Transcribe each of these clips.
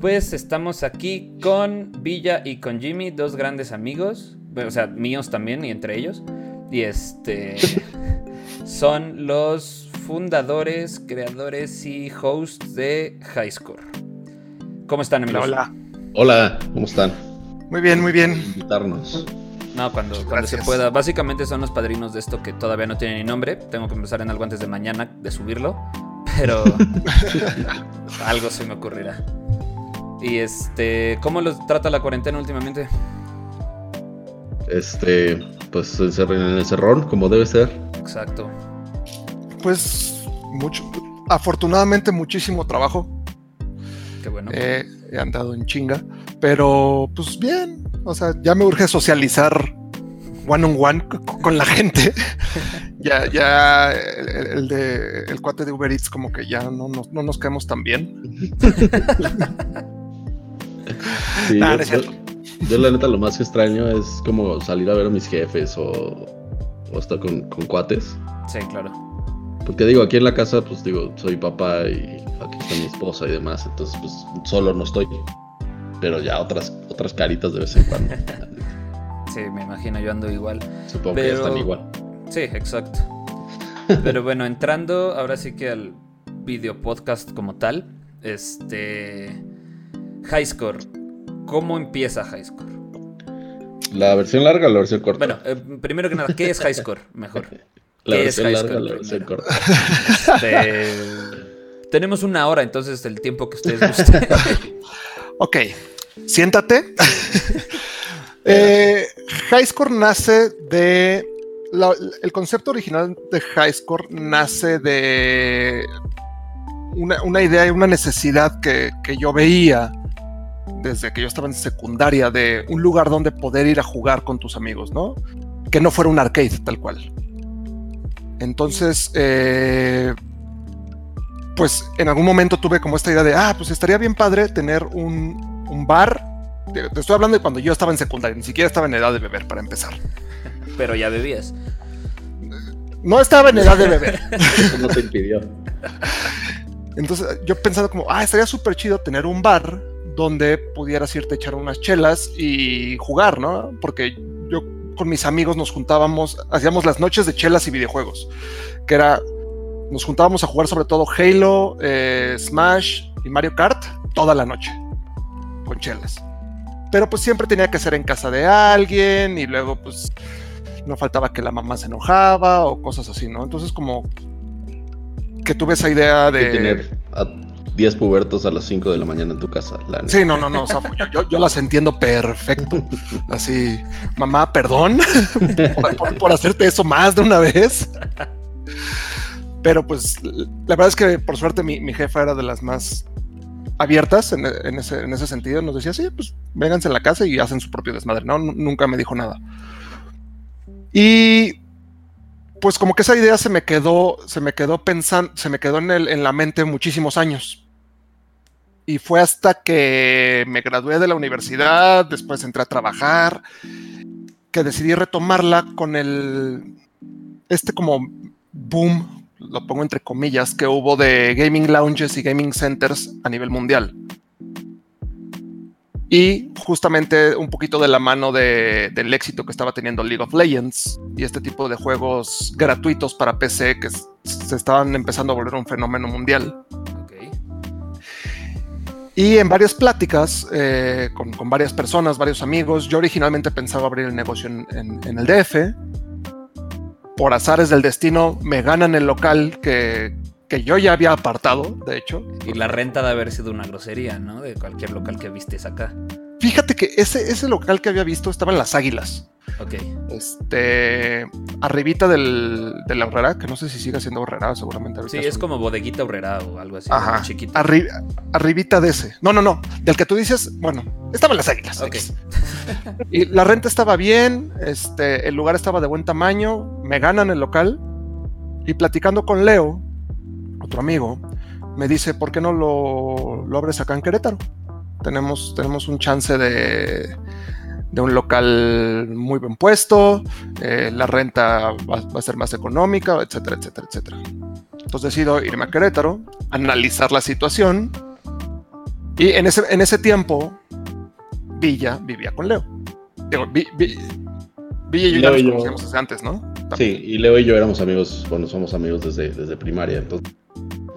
Pues estamos aquí con Villa y con Jimmy, dos grandes amigos, o sea, míos también y entre ellos. Y este son los fundadores, creadores y hosts de Highscore. ¿Cómo están, amigos? Hola. Hola, ¿cómo están? Muy bien, muy bien. Invitarnos. No, cuando, cuando se pueda. Básicamente son los padrinos de esto que todavía no tienen ni nombre. Tengo que empezar en algo antes de mañana de subirlo. Pero algo se me ocurrirá. Y este, ¿cómo los trata la cuarentena últimamente? Este, pues en el cerrón, como debe ser. Exacto. Pues mucho, afortunadamente muchísimo trabajo. Qué bueno. Eh, he andado en chinga, pero pues bien, o sea, ya me urge socializar one on one con la gente. ya, ya el, de el cuate de Uber Eats como que ya no, no nos caemos tan bien. yo, la neta lo más extraño es como salir a ver a mis jefes o, estar con, cuates. Sí, claro. Porque digo, aquí en la casa, pues digo, soy papá y aquí está mi esposa y demás, entonces pues solo no estoy. Pero ya otras, otras caritas de vez en cuando. sí, me imagino, yo ando igual. Supongo que están igual. Sí, exacto. Pero bueno, entrando ahora sí que al video podcast como tal, este Highscore. ¿Cómo empieza Highscore? ¿La versión larga o la versión corta? Bueno, eh, primero que nada, ¿qué es Highscore? Mejor. La versión larga o la versión corta. Este, tenemos una hora, entonces el tiempo que ustedes gusten. ok, siéntate. eh, Highscore nace de. el concepto original de Highscore nace de una, una idea y una necesidad que, que yo veía desde que yo estaba en secundaria de un lugar donde poder ir a jugar con tus amigos, ¿no? Que no fuera un arcade tal cual. Entonces, eh, pues en algún momento tuve como esta idea de, ah, pues estaría bien padre tener un, un bar. Te estoy hablando de cuando yo estaba en secundaria, ni siquiera estaba en edad de beber para empezar. Pero ya bebías. No estaba en edad de beber. no te impidió. Entonces yo pensando como, ah, estaría súper chido tener un bar donde pudieras irte a echar unas chelas y jugar, ¿no? Porque yo con mis amigos nos juntábamos, hacíamos las noches de chelas y videojuegos, que era, nos juntábamos a jugar sobre todo Halo, eh, Smash y Mario Kart toda la noche, con chelas. Pero pues siempre tenía que ser en casa de alguien y luego pues no faltaba que la mamá se enojaba o cosas así, ¿no? Entonces como que tuve esa idea de... tener 10 pubertos a las 5 de la mañana en tu casa. sí, no, no, no. yo, las entiendo perfecto. Así, mamá, perdón por, hacerte eso más de una vez. Pero pues la verdad es que por suerte mi, jefa era de las más abiertas en, ese, en, ese, sentido. Nos decía, sí, pues vénganse en la casa y hacen su propio desmadre. No, nunca me dijo nada. Y pues como que esa idea se me quedó, se me quedó pensando, se me quedó en, el, en la mente muchísimos años y fue hasta que me gradué de la universidad, después entré a trabajar, que decidí retomarla con el, este como boom, lo pongo entre comillas, que hubo de gaming lounges y gaming centers a nivel mundial. Y justamente un poquito de la mano del éxito que estaba teniendo League of Legends y este tipo de juegos gratuitos para PC que se estaban empezando a volver un fenómeno mundial. Y en varias pláticas eh, con, varias personas, varios amigos, yo originalmente pensaba abrir el negocio en, el DF. Por azares del destino, me ganan el local que, que, yo ya había apartado, de hecho. Y la renta de haber sido una grosería, ¿no? De cualquier local que vistes acá. Fíjate que ese, ese local que había visto estaba en Las Águilas. Ok. Este. Arribita del, de la horrera, que no sé si sigue siendo horrera, seguramente. Sí, es como bodeguita horrera o algo así. Ajá. Chiquito. arribita de ese. No, no, no. Del que tú dices, bueno, estaba en las águilas. Ok. y la renta estaba bien, este, el lugar estaba de buen tamaño, me ganan el local. Y platicando con Leo, otro amigo, me dice, ¿por qué no lo, lo abres acá en Querétaro? Tenemos, tenemos un chance de de un local muy buen puesto, eh, la renta va, a ser más económica, etcétera, etcétera, etcétera. Entonces decido irme a Querétaro, analizar la situación Y en ese, en ese tiempo, Villa vivía con Leo. Digo, Vi- Vi- Villa y yo ya Leo nos y yo- conocíamos desde antes, ¿no? Sí, y Leo y yo éramos amigos, bueno, somos amigos desde, desde primaria, entonces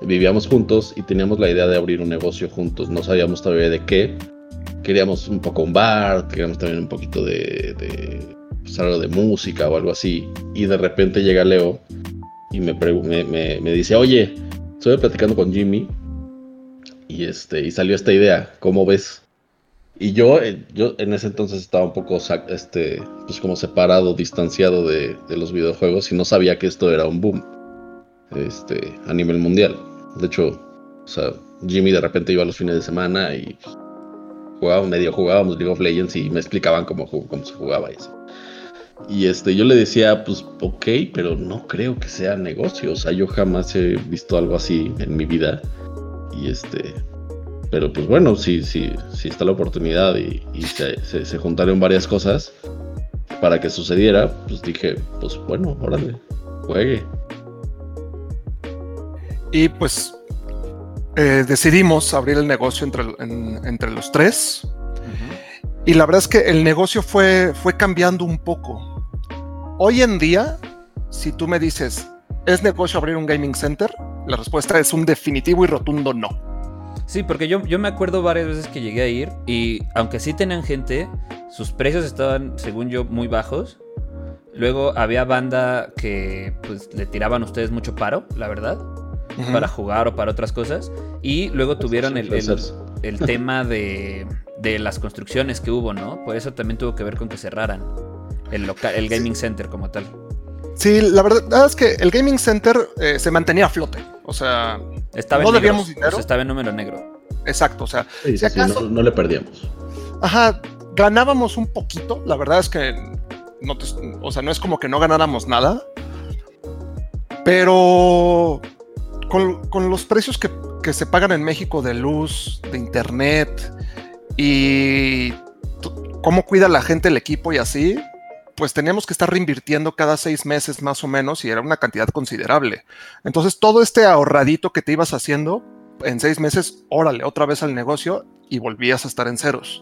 vivíamos juntos y teníamos la idea de abrir un negocio juntos, no sabíamos todavía de qué, queríamos un poco un bar, queríamos también un poquito de, de pues, algo de música o algo así, y de repente llega Leo y me, me, me- dice, oye, estoy platicando con Jimmy y, este, y salió esta idea, ¿cómo ves? Y yo, eh, yo en ese entonces estaba un poco, este, pues como separado, distanciado de, de los videojuegos y no sabía que esto era un boom, este, a nivel mundial. De hecho, o sea, Jimmy de repente iba los fines de semana y jugaba, medio jugábamos League of Legends y me explicaban cómo, cómo se jugaba eso. Y este, yo le decía, pues, ok, pero no creo que sea negocio. O sea, yo jamás he visto algo así en mi vida. Y este, pero pues bueno, si, si, si está la oportunidad y, y se, se, se juntaron varias cosas para que sucediera, pues dije, pues bueno, órale, juegue. Y pues eh, decidimos abrir el negocio entre, en- entre los tres. Y la verdad es que el negocio fue, fue cambiando un poco. Hoy en día, si tú me dices, ¿es negocio abrir un gaming center? La respuesta es un definitivo y rotundo no. Sí, porque yo, yo me acuerdo varias veces que llegué a ir y aunque sí tenían gente, sus precios estaban, según yo, muy bajos. Luego había banda que pues le tiraban a ustedes mucho paro, la verdad, Para jugar o para otras cosas. Y luego tuvieron el, el- tema de, de las construcciones que hubo, ¿no? Por eso también tuvo que ver con que cerraran el, local, el gaming center como tal. Sí, la verdad es que el gaming center eh, se mantenía a flote. O sea, Estaba ¿No en debíamos negros, dinero? o sea, estaba en número negro. exacto. O sea, Sí, si sí, no, no le perdíamos. Ajá, ganábamos un poquito. La verdad es que no, te- o sea, no es como que no ganáramos nada. Pero con, los precios que, que se pagan en México de luz, de internet y cómo cuida la gente el equipo y así, pues teníamos que estar reinvirtiendo cada seis meses más o menos y era una cantidad considerable. Entonces todo este ahorradito que te ibas haciendo en seis meses, órale, otra vez al negocio y volvías a estar en ceros.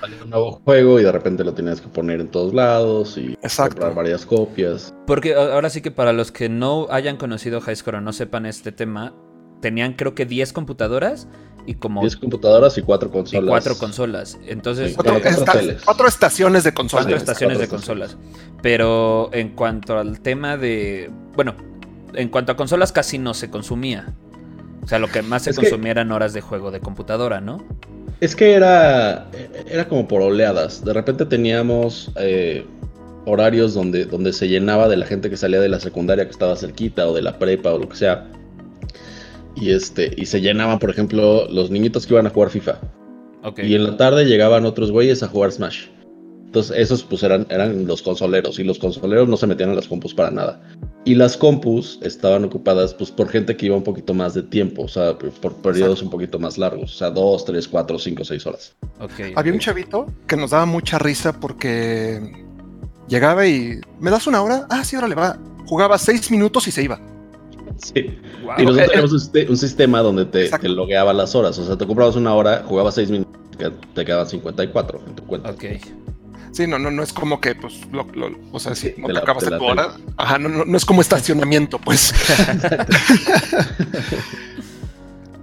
Salió un nuevo juego y de repente lo tenías que poner en todos lados y Exacto. comprar varias copias. Porque ahora sí que para los que no hayan conocido High Score o no sepan este tema, tenían creo que 10 computadoras y como 10 computadoras y 4 y consolas. cuatro consolas. Entonces, Sí, Cuatro, cuatro esta- teles. cuatro estaciones de consolas. cuatro estaciones de consolas. Pero en cuanto al tema de. Bueno, en cuanto a consolas casi no se consumía. O sea, lo que más se Es que- consumía eran horas de juego de computadora, ¿no? Es que era, era como por oleadas. De repente teníamos eh, horarios donde, donde se llenaba de la gente que salía de la secundaria que estaba cerquita o de la prepa o lo que sea. Y, este, y se llenaban, por ejemplo, los niñitos que iban a jugar FIFA. Y en la tarde llegaban otros güeyes a jugar Smash. Entonces esos pues eran, eran los consoleros y los consoleros no se metían en las compus para nada. Y las compus estaban ocupadas pues por gente que iba un poquito más de tiempo, o sea, por por periodos un poquito más largos, o sea, dos, tres, cuatro, cinco, seis horas. ok, Había un chavito que nos daba mucha risa porque llegaba y ¿me das una hora? Ah, sí, ahora le va. Jugaba seis minutos y se iba. Sí. Y nosotros teníamos un, siste- un sistema donde te, te logueaba las horas, o sea, te comprabas una hora, jugabas seis minutos, te te quedaban 54 en tu cuenta. Ok. Sí, no, no, no es como que, pues, lo- lo- o sea, si no de te la- tu hora. Ajá, no, no, no es como estacionamiento, pues.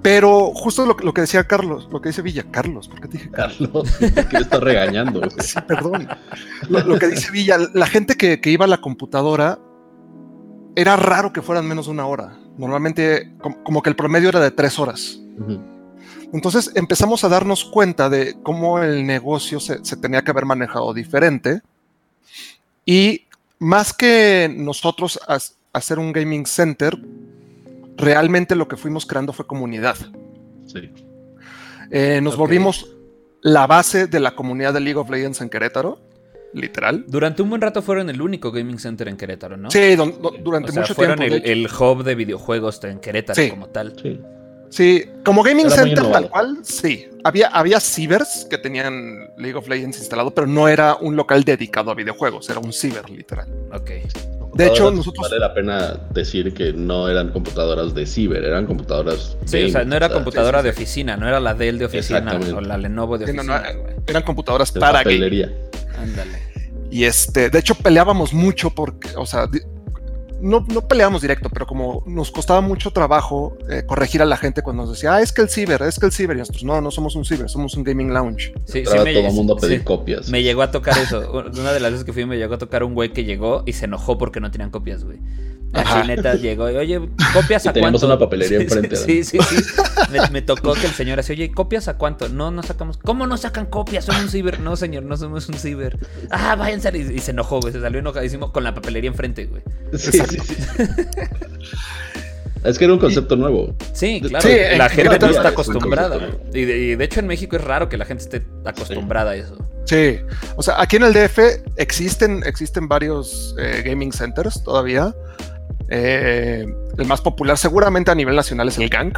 Pero justo lo, que- lo que decía Carlos, lo que dice Villa, Carlos, ¿por qué te dije Carlos? Carlos, ¿qué le estás regañando? güey? Sí, perdón. Lo, que dice Villa, la gente que, que iba a la computadora era raro que fueran menos de una hora. Normalmente, com- como que el promedio era de tres horas. Ujú. Entonces empezamos a darnos cuenta de cómo el negocio se, se tenía que haber manejado diferente. Y más que nosotros as- hacer un gaming center, realmente lo que fuimos creando fue comunidad. Sí. Eh, nos volvimos la base de la comunidad de League of Legends en Querétaro, literal. Durante un buen rato fueron el único gaming center en Querétaro, ¿no? Sí, don- durante O sea, mucho fueron tiempo. el, hecho. el hub de videojuegos en Querétaro Sí. como tal. Sí. Sí, como gaming Era center tal cual, sí. Había, había cibers que tenían League of Legends instalado, pero no era un local dedicado a videojuegos, era un ciber literal. Ok. De hecho, nosotros- Vale la pena decir que no eran computadoras de ciber, eran computadoras. Sí, o sea, no era o sea, computadora sí, sí, de oficina, no era la Dell de oficina o la Lenovo de no, oficina, no, güey. eran computadoras de para. Ándale. Y este, de hecho, peleábamos mucho porque, o sea, no, no peleábamos directo, pero como nos costaba mucho trabajo eh, corregir a la gente cuando nos decía, ah, es que el ciber, es que el ciber, y nosotros, no, no somos un ciber, somos un gaming lounge. Sí, sí me, todo el mundo a pedir sí, copias. me llegó a tocar eso. Una de las veces que fui me llegó a tocar un güey que llegó y se enojó porque no tenían copias, güey. Ajá. Así neta llegó, y, oye, ¿copias Y a teníamos cuánto? una papelería Sí, enfrente, Sí, sí, sí. Me, me tocó que el señor así, oye, ¿copias a cuánto? No, no sacamos. ¿Cómo no sacan copias? Son un ciber. No, señor, no somos un ciber. Ah, váyanse. Y, y se enojó, güey. Se salió enojadísimo con la papelería enfrente, güey. Sí, sí, sí. Es que era un concepto nuevo. Sí, claro. Sí, la en gente no está acostumbrada. Y de, y de hecho en México es raro que la gente esté acostumbrada a eso. Sí, o sea, aquí en el DF existen, existen varios eh, gaming centers todavía. Eh, el más popular seguramente a nivel nacional es el Gang.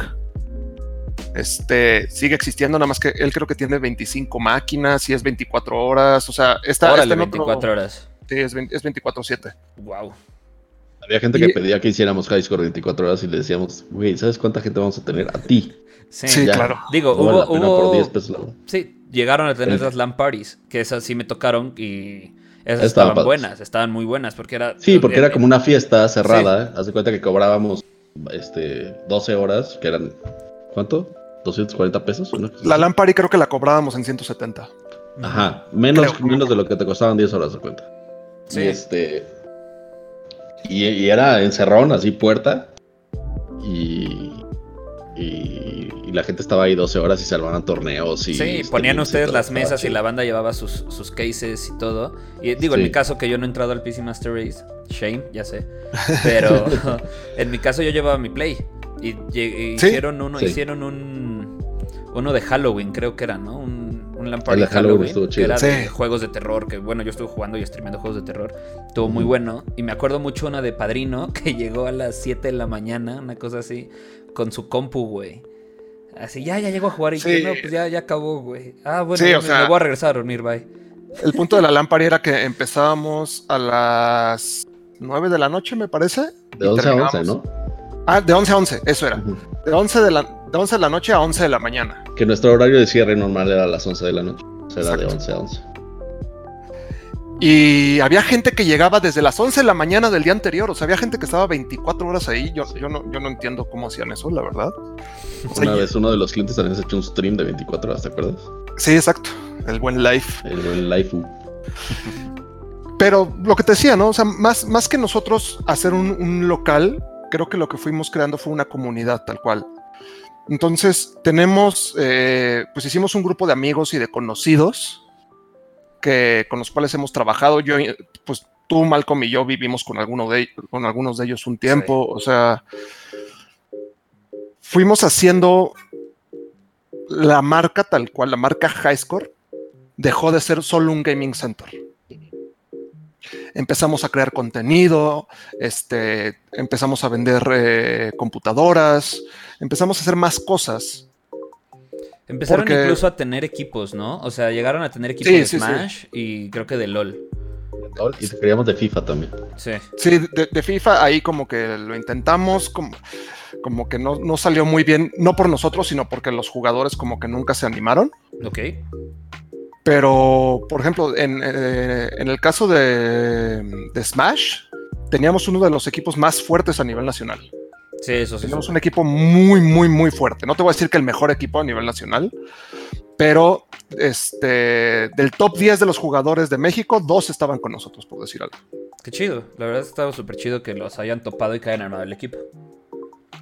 Este sigue existiendo, nada más que él creo que tiene 25 máquinas y es 24 horas. O sea, está, Órale, está en otro- 24 horas. Sí, es, 20 es 24-7. Wow. Había gente Y- que pedía que hiciéramos high score 24 horas y le decíamos, güey, ¿sabes cuánta gente vamos a tener? A ti. Sí, Sí, Ya. claro. Digo, No hubo, por 10 pesos. Sí, llegaron a tener El- las LAN parties, que esas sí me tocaron y esas Estaban buenas, estaban muy buenas, porque era... Sí, porque eh, era como una fiesta cerrada. Haz de cuenta que cobrábamos este, 12 horas, que eran, ¿cuánto? 240 pesos. cosa La. Lampari creo que la cobrábamos en 170. Ajá, menos, Creo. menos de lo que te costaban 10 horas de cuenta. Sí. Y este. Y, y era encerrón, así puerta. Y, y. y la gente estaba ahí 12 horas y se armaban torneos. Y Sí, ponían streams y ustedes las mesas y la banda llevaba sus, sus cases y todo. Y digo, en mi caso que yo no he entrado al PC Master Race, shame, ya sé. Pero en mi caso yo llevaba mi Play. Y, lle- y Sí. hicieron uno, Sí. hicieron un uno de Halloween, creo que era, ¿no? Un, un El de Halloween estuvo que era de juegos de terror, que bueno, yo estuve jugando y streameando juegos de terror. Estuvo muy bueno. Y me acuerdo mucho una de Padrino, que llegó a las 7 de la mañana, una cosa así, con su compu, güey. Así, ya, ya llegó a jugar y Sí. no, pues ya, ya acabó, güey. Ah, bueno, Sí, o me, sea- me voy a regresar a dormir, bye. El punto de la Lampari era que empezábamos a las 9 de la noche, me parece. De y 11 a 11, terminábamos- ¿no? Ah, de 11 a 11, eso era. Ujú. De 11 de la, de 11 de la noche a 11 de la mañana. Que nuestro horario de cierre normal era a las 11 de la noche. O sea, era de Exacto. 11 a 11. Y había gente que llegaba desde las 11 de la mañana del día anterior. O sea, había gente que estaba 24 horas ahí. Yo, yo, no, yo no entiendo cómo hacían eso, la verdad. O sea, Una vez uno de los clientes también se echó un stream de 24 horas, ¿te acuerdas? Sí, exacto. El buen life. El, el Laifu. Pero lo que te decía, ¿no? O sea, más, más que nosotros hacer un, un local, creo que lo que fuimos creando fue una comunidad tal cual. Entonces, tenemos, eh, pues hicimos un grupo de amigos y de conocidos que, con los cuales hemos trabajado. Yo, eh, pues tú, Malcolm y yo vivimos con, alguno de, con algunos de ellos un tiempo. O sea, fuimos haciendo la marca tal cual, la marca Highscore, dejó de ser solo un gaming center empezamos a crear contenido, este, empezamos a vender eh, computadoras, empezamos a hacer más cosas. Empezaron Porque- incluso a tener equipos, ¿no? O sea, llegaron a tener equipos Sí, de sí, sí. Smash y creo que de LOL. Y queríamos de FIFA también. Sí. Sí, de, de FIFA ahí como que lo intentamos, como, como que no, no salió muy bien, no por nosotros, sino porque los jugadores como que nunca se animaron. Ok. Pero, por ejemplo, en, eh, en el caso de, de Smash, teníamos uno de los equipos más fuertes a nivel nacional. Sí, eso sí. Teníamos supe. un equipo muy, muy, muy fuerte. No te voy a decir que el mejor equipo a nivel nacional, pero este, del top 10 de los jugadores de México, dos estaban con nosotros, por decir algo. Qué chido. La verdad estaba súper chido que los hayan topado y que hayan armado el equipo.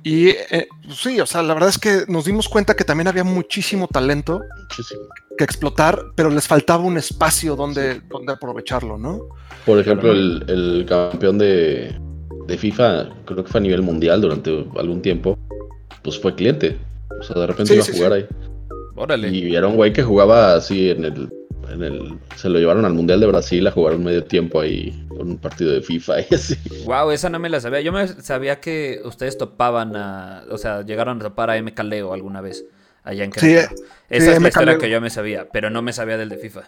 Y eh, pues sí, o sea, la verdad es que nos dimos cuenta que también había muchísimo talento Muchísimo. que explotar, pero les faltaba un espacio donde, donde aprovecharlo, ¿no? Por ejemplo, el, el campeón de, de FIFA, creo que fue a nivel mundial durante algún tiempo, pues fue cliente. O sea, de repente Sí, iba a sí, jugar ahí. Órale. Y era un güey que jugaba así en el, en el. Se lo llevaron al Mundial de Brasil a jugar un medio tiempo ahí con un partido de FIFA y así. Wow, esa no me la sabía. Yo me sabía que ustedes topaban a. O sea, llegaron a topar a MK Leo alguna vez allá en Sí, Querétaro. Esa es la MK historia Leo. que yo me sabía, pero no me sabía del de FIFA.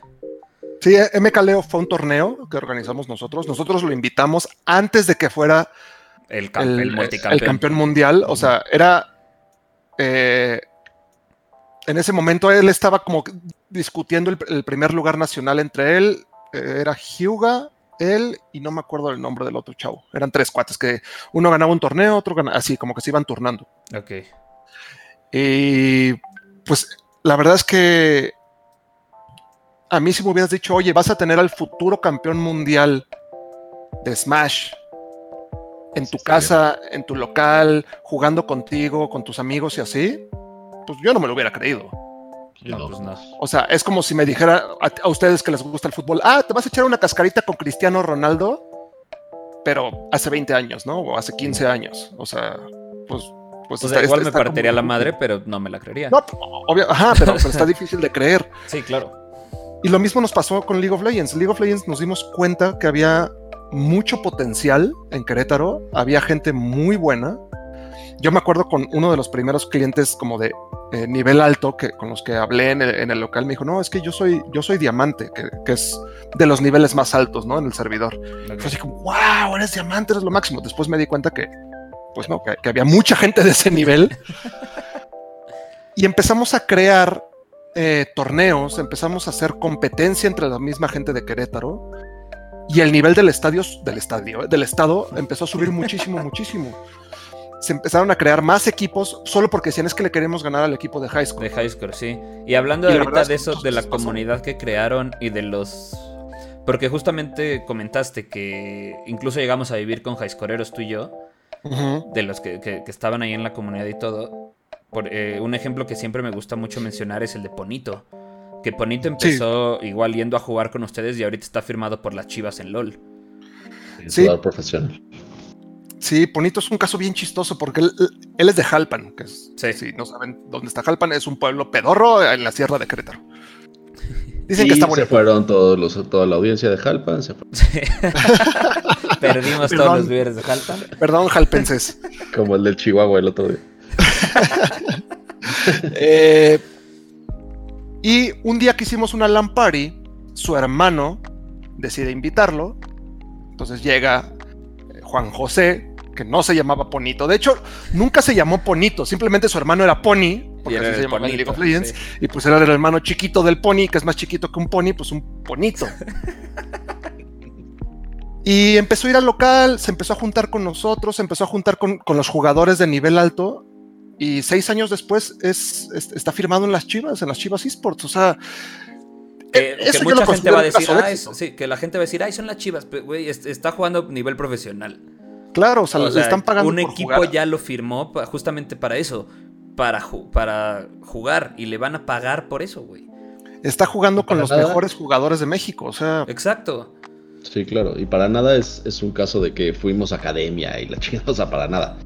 Sí, MK Leo fue un torneo que organizamos nosotros. Nosotros lo invitamos antes de que fuera El, camp- el, el el multicampeón. campeón mundial. O sea, era. eh, en ese momento él estaba como discutiendo el, el primer lugar nacional entre él. eh, era Hyuga, él y no me acuerdo el nombre del otro chavo. Eran tres cuates que uno ganaba un torneo, otro ganaba así, como que se iban turnando. Ok. Y pues la verdad es que a mí si me hubieras dicho, oye, vas a tener al futuro campeón mundial de Smash en tu Sí, casa, en tu local, jugando contigo, con tus amigos y así, pues yo no me lo hubiera creído. No, pues no. O sea, es como si me dijera a, a ustedes que les gusta el fútbol, ah, te vas a echar una cascarita con Cristiano Ronaldo, pero hace 20 años, ¿no? O hace 15 años. O sea, pues... Pues O sea, está- igual está- me está como- partiría la madre, pero no me la creería. No, obvio, ajá, pero, pero está difícil de creer. Sí, claro. Y lo mismo nos pasó con League of Legends. League of Legends nos dimos cuenta que había mucho potencial en Querétaro, había gente muy buena. Yo me acuerdo con uno de los primeros clientes como de eh, nivel alto que con los que hablé en el, en el local, me dijo, no, es que yo soy, yo soy diamante, que, que es de los niveles más altos, ¿no? En el servidor. Fue así como, wow, eres diamante, eres lo máximo. Después me di cuenta que, pues no, que, que había mucha gente de ese nivel. y empezamos a crear eh, torneos, empezamos a hacer competencia entre la misma gente de Querétaro. Y el nivel del estadio, del estadio, del estado empezó a subir muchísimo, muchísimo. Se empezaron a crear más equipos solo porque decían es que le queremos ganar al equipo de high school. De high sí. Y hablando Y ahorita es de que eso, de la comunidad que crearon y de los... Porque justamente comentaste que incluso llegamos a vivir con highscoreros tú y yo, de los que, que- que estaban ahí en la comunidad y todo. Por, eh, un ejemplo que siempre me gusta mucho mencionar es el de Ponito. Que Ponito empezó igual yendo a jugar con ustedes y ahorita está firmado por las chivas en LOL. Sí. Jugador profesional. Sí, Ponito es un caso bien chistoso porque él, él es de Jalpan, que es, Sí. si no saben dónde está Jalpan, es un pueblo pedorro en la sierra de Querétaro. Dicen Y que está se bonito. fueron todos los, toda la audiencia de Jalpan. Se Perdimos Perdón. todos los viewers de Jalpan. Perdón, jalpenses. como el del Chihuahua el otro día. Eh, y un día que hicimos una LAN party, su hermano decide invitarlo. Entonces llega eh, Juan José, que no se llamaba Ponito. De hecho, nunca se llamó Ponito, simplemente su hermano era Pony, porque así se llamaba League of Legends. sí. Y pues era el hermano chiquito del Pony, que es más chiquito que un Pony, pues un Ponito. Y empezó a ir al local, se empezó a juntar con nosotros, se empezó a juntar con, con los jugadores de nivel alto. Y seis años después es, es- está firmado en las Chivas, en las Chivas Esports. O sea, Que, eh, que yo mucha lo gente va a decir, ah, es- sí, que la gente va a decir, ay, son las chivas, pero, está jugando a nivel profesional. claro, o sea, O le sea, están pagando. un por equipo jugar. ya lo firmó justamente para eso, para, ju- para jugar, y le van a pagar por eso, güey. Está jugando con los nada. mejores jugadores de México. O sea, Exacto. Sí, claro. Y para nada es, es un caso de que fuimos a academia y la chingada, o sea, para nada.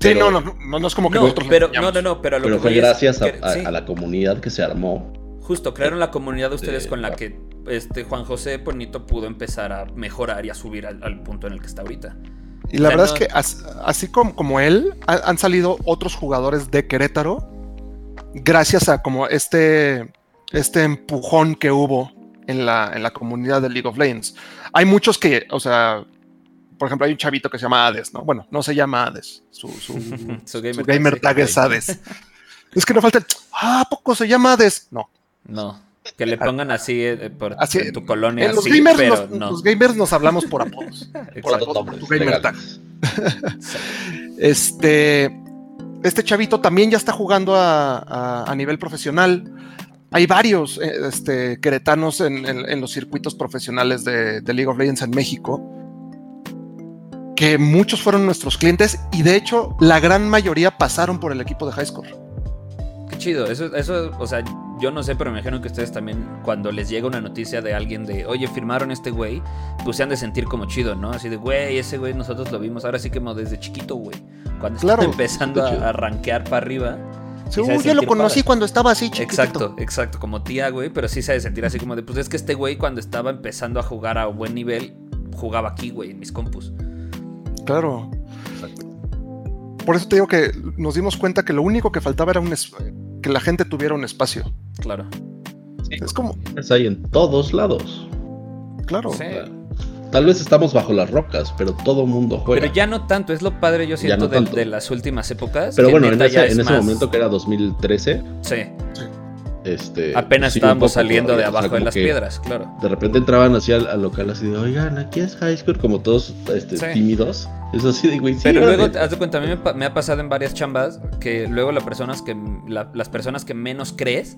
Sí, no, no, no, no es como que No, nosotros pero, no, no, no, pero a lo Pero que fue es gracias a, que- a- sí, a la comunidad que se armó. Justo, crearon la comunidad de ustedes con la que este Juan José Bonito pudo empezar a mejorar y a subir al, al punto en el que está ahorita. Y la verdad no- es que as- así como, como él, ha- han salido otros jugadores de Querétaro gracias a como este, este empujón que hubo en la, en la comunidad de League of Legends. Hay muchos que, o sea, por ejemplo, hay un chavito que se llama Hades, ¿no? Bueno, no se llama Hades, su, su, Su su gamer gamer, tag, es Hades. es que no falta el, ah, ¿a poco se llama Hades? No. No, que le pongan así eh, por Así, en tu colonia, En los, gamers pero nos, no. los gamers nos hablamos por apodos. por apodos, por tu gamer tag. Este, este chavito también ya está jugando a, a- a nivel profesional. Hay varios eh, este, queretanos en, en- en los circuitos profesionales de, de League of Legends en México, que muchos fueron nuestros clientes y de hecho la gran mayoría pasaron por el equipo de High Score. Qué chido, eso, eso, o sea, yo no sé, pero me imagino que ustedes también, cuando les llega una noticia de alguien de, oye, firmaron este güey, pues se han de sentir como chido, ¿no? Así de, güey, ese güey nosotros lo vimos, ahora sí que como desde chiquito, güey. Cuando Claro, empezando está chido. a, a rankear para arriba. Sí, "Uy, yo lo conocí padre". cuando estaba así chiquitito. Exacto, exacto, como tía, güey, pero sí se ha de sentir así como de, pues es que este güey cuando estaba empezando a jugar a buen nivel, jugaba aquí, güey, en mis compus. Claro. Por eso te digo que nos dimos cuenta que lo único que faltaba era un que la gente tuviera un espacio. Claro. Es como, Es ahí en todos lados. claro. Sí. Tal vez estamos bajo las rocas, pero todo mundo juega. Pero ya no tanto, es lo padre, yo siento, no de, las últimas épocas. Pero bueno, en ese, es en ese más- momento que era 2013, Sí, este, apenas sí, estábamos saliendo de todavía, o sea, abajo de las piedras, claro. De repente entraban así al, al local así de, oigan, aquí es High School, como todos este, Sí. tímidos. Es así de, güey, sí, Pero luego, haz de cuenta, a mí me, ha pasado en varias chambas que luego las personas que, la- las personas que menos crees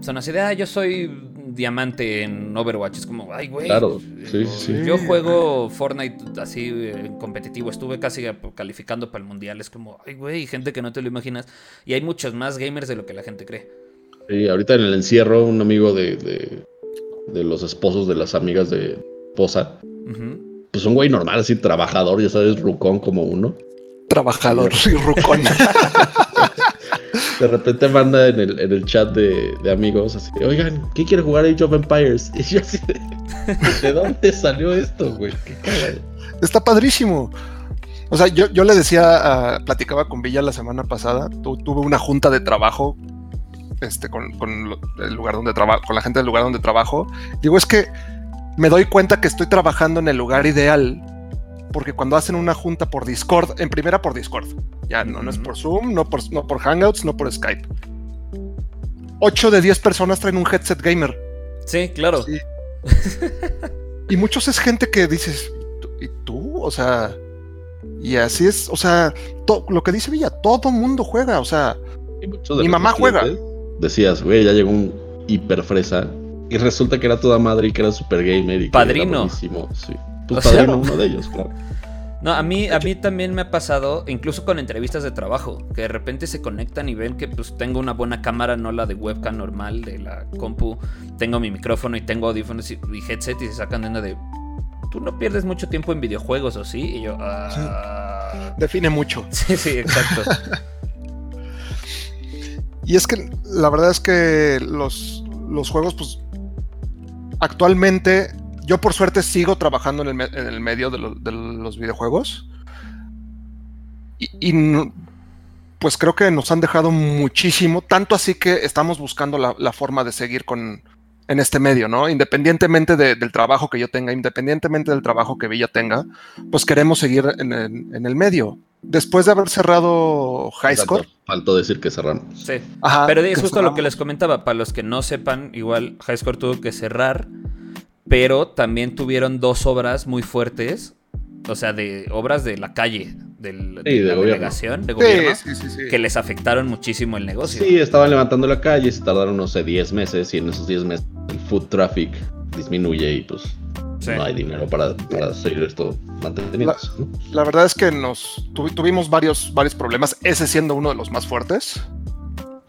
son así de, ah, yo soy diamante en Overwatch. Es como, ay, güey. Claro, sí, o- sí. Yo juego Fortnite así eh, en competitivo. Estuve casi calificando para el mundial. Es como, ay, güey, gente que no te lo imaginas. Y hay muchos más gamers de lo que la gente cree. Sí, ahorita en el encierro, un amigo de, de, de los esposos de las amigas de esposa, Ujú. Pues un güey normal, así trabajador, ya sabes, rucón como uno. Trabajador y rucón. De repente manda en el, en el chat de, de amigos así, oigan, ¿quién quiere jugar Age of Empires? Y yo así de, ¿de dónde salió esto, güey? ¿Qué cagado? Está padrísimo. O sea, yo, yo le decía, platicaba con Villa la semana pasada, tu- tuve una junta de trabajo este, con, con el lugar donde trabajo, con la gente del lugar donde trabajo. Digo, es que me doy cuenta que estoy trabajando en el lugar ideal, porque cuando hacen una junta por Discord, en primera por Discord, ya no, no es por Zoom, no por, no por Hangouts, no por Skype. 8 de 10 personas traen un headset gamer. Sí, claro. Sí. y muchos es gente que dices, "¿Tú- ¿y tú? O sea, y así es, o sea, to- lo que dice Villa, todo mundo juega, o sea, Mi mamá juega. Decías, güey, ya llegó un hiper fresa. Y resulta que era toda madre y que era super gamer. Y que Padrino. Era buenísimo, sí. Pues O sea, padrino, uno de ellos, claro. No, a mí, a mí también me ha pasado, incluso con entrevistas de trabajo, que de repente se conectan y ven que pues tengo una buena cámara, no la de webcam normal de la compu, tengo mi micrófono y tengo audífonos y, y headset y se sacan de una de, tú no pierdes mucho tiempo en videojuegos, ¿o sí? Y yo, ah... define mucho. Sí, sí, exacto. Y es que la verdad es que los, los juegos, pues, actualmente, yo por suerte sigo trabajando en el, medio de, lo- de los videojuegos. Y, pues creo que nos han dejado muchísimo, tanto así que estamos buscando la, forma de seguir con en este medio, ¿no? Independientemente de- del trabajo que yo tenga, independientemente del trabajo que Villa tenga, pues queremos seguir en el medio. Después de haber cerrado High Score, Faltó, decir que cerramos. Sí. Ajá, Pero es justo lo que les comentaba, para los que no sepan, igual High Score tuvo que cerrar, pero también tuvieron dos obras muy fuertes, o sea, de obras de la calle, del, Sí, de la gobierno. delegación, de gobierno, Sí, sí, sí, sí. que les afectaron muchísimo el negocio. Sí, estaban levantando la calle, se tardaron, no sé, 10 meses. Y en esos 10 meses el food traffic disminuye y pues Sí. no hay dinero para, para seguir esto manteniendo. La verdad es que nos tuvi- tuvimos varios, varios problemas, ese siendo uno de los más fuertes.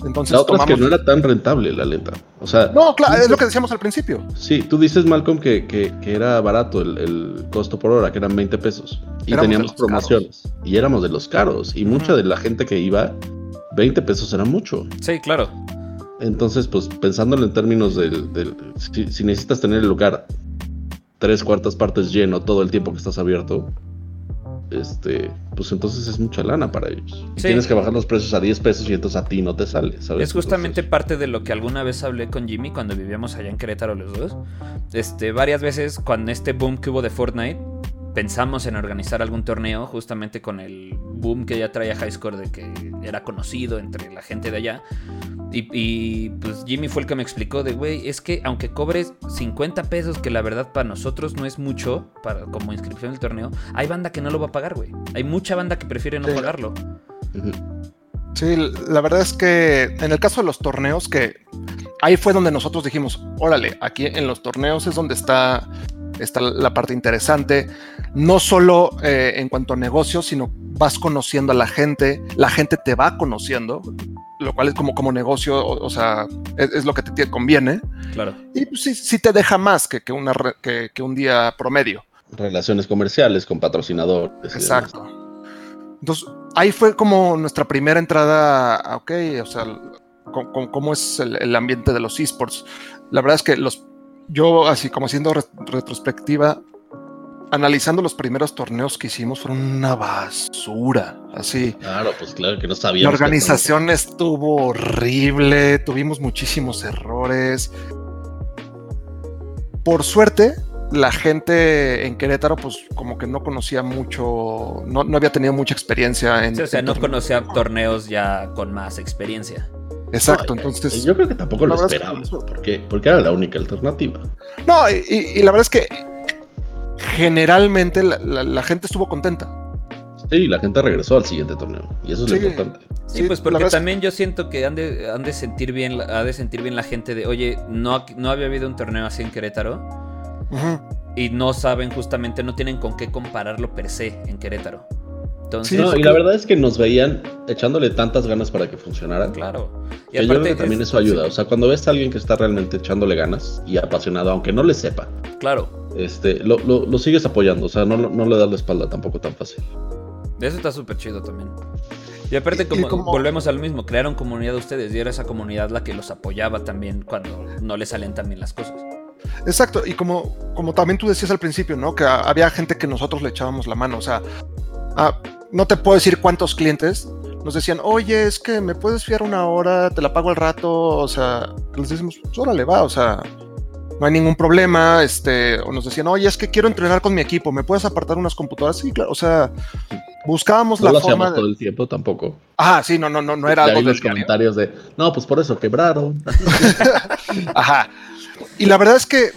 Entonces La otra es que no era tan rentable la lenta. O sea, No, claro, es lo que decíamos al principio. sí, tú dices, Malcolm, que, que- que era barato el, el costo por hora, que eran 20 pesos. Y Éramos teníamos promociones. Y éramos de los caros. Y mucha de la gente que iba, 20 pesos era mucho. Sí, claro. Entonces, pues pensándolo en términos del... del- si, si necesitas tener el lugar tres cuartas partes lleno todo el tiempo que estás abierto, este, pues entonces es mucha lana para ellos. Sí. Tienes que bajar los precios a 10 pesos y entonces a ti no te sale, ¿sabes? Es justamente Entonces, parte de lo que alguna vez hablé con Jimmy cuando vivíamos allá en Querétaro los dos. Este, varias veces cuando este boom que hubo de Fortnite, pensamos en organizar algún torneo justamente con el boom que ya traía High Score de que era conocido entre la gente de allá. Y, y, pues Jimmy fue el que me explicó de, güey, es que aunque cobres 50 pesos, que la verdad para nosotros no es mucho para, como inscripción del torneo, hay banda que no lo va a pagar, güey. Hay mucha banda que prefiere no Sí. pagarlo. Sí, la verdad es que en el caso de los torneos, que ahí fue donde nosotros dijimos, órale, aquí en los torneos es donde está, está la parte interesante, no solo eh, en cuanto a negocios, sino vas conociendo a la gente, la gente te va conociendo, lo cual es como, como negocio, o, o sea, es, es lo que te, te conviene, Claro. y pues, sí, sí te deja más que, que, una, re- que, que un día promedio. Relaciones comerciales con patrocinadores. Exacto. Entonces, ahí fue como nuestra primera entrada a, ok, o sea, co- co- cómo es el, el ambiente de los esports. La verdad es que los, yo así como haciendo re- retrospectiva, analizando los primeros torneos que hicimos, fueron una basura, así. Claro, pues claro que no La sabíamos. que- organización estuvo horrible, tuvimos muchísimos errores. Por suerte, la gente en Querétaro, pues como que no conocía mucho, no, no había tenido mucha experiencia en. Sí, o sea, en no torneos. conocía torneos ya con más experiencia. Exacto, No, entonces. Yo creo que tampoco la lo verdad es que esperábamos, porque, porque era la única alternativa. No, y, y- y la verdad es que generalmente la, la- la gente estuvo contenta. Sí, la gente regresó al siguiente torneo. Y eso es Sí. lo importante. Sí, Sí, pues porque es también yo siento que han de, han de sentir bien, la- ha de sentir bien la gente de, oye, no, no había habido un torneo así en Querétaro Ujú. y no saben justamente, no tienen con qué compararlo per se en Querétaro. Entonces, Sí, No, y la verdad es que nos veían echándole tantas ganas para que funcionara. claro. Y que yo creo que es- también eso ayuda. O sea, cuando ves a alguien que está realmente echándole ganas y apasionado, aunque no le sepa, Claro, este, lo, lo- lo sigues apoyando. O sea, no, no le das la espalda tampoco tan fácil. eso está súper chido también. Y aparte, Y- y como, volvemos al mismo, crearon comunidad de ustedes y era esa comunidad la que los apoyaba también cuando no les salen tan bien las cosas. Exacto, y como, como también tú decías al principio, ¿no? Que a- había gente que nosotros le echábamos la mano, o sea, ah, no te puedo decir cuántos clientes nos decían, oye, es que me puedes fiar una hora, te la pago al rato, o sea, les decimos, órale, va, o sea, no hay ningún problema, este, o nos decían, oye, es que quiero entrenar con mi equipo, ¿me puedes apartar unas computadoras? Sí, claro, o sea, buscábamos No la lo forma hacíamos todo de... el tiempo tampoco. Ah, sí, no, no, no, no era Y algo los comentarios de, no, pues por eso quebraron. Ajá. Y la verdad es que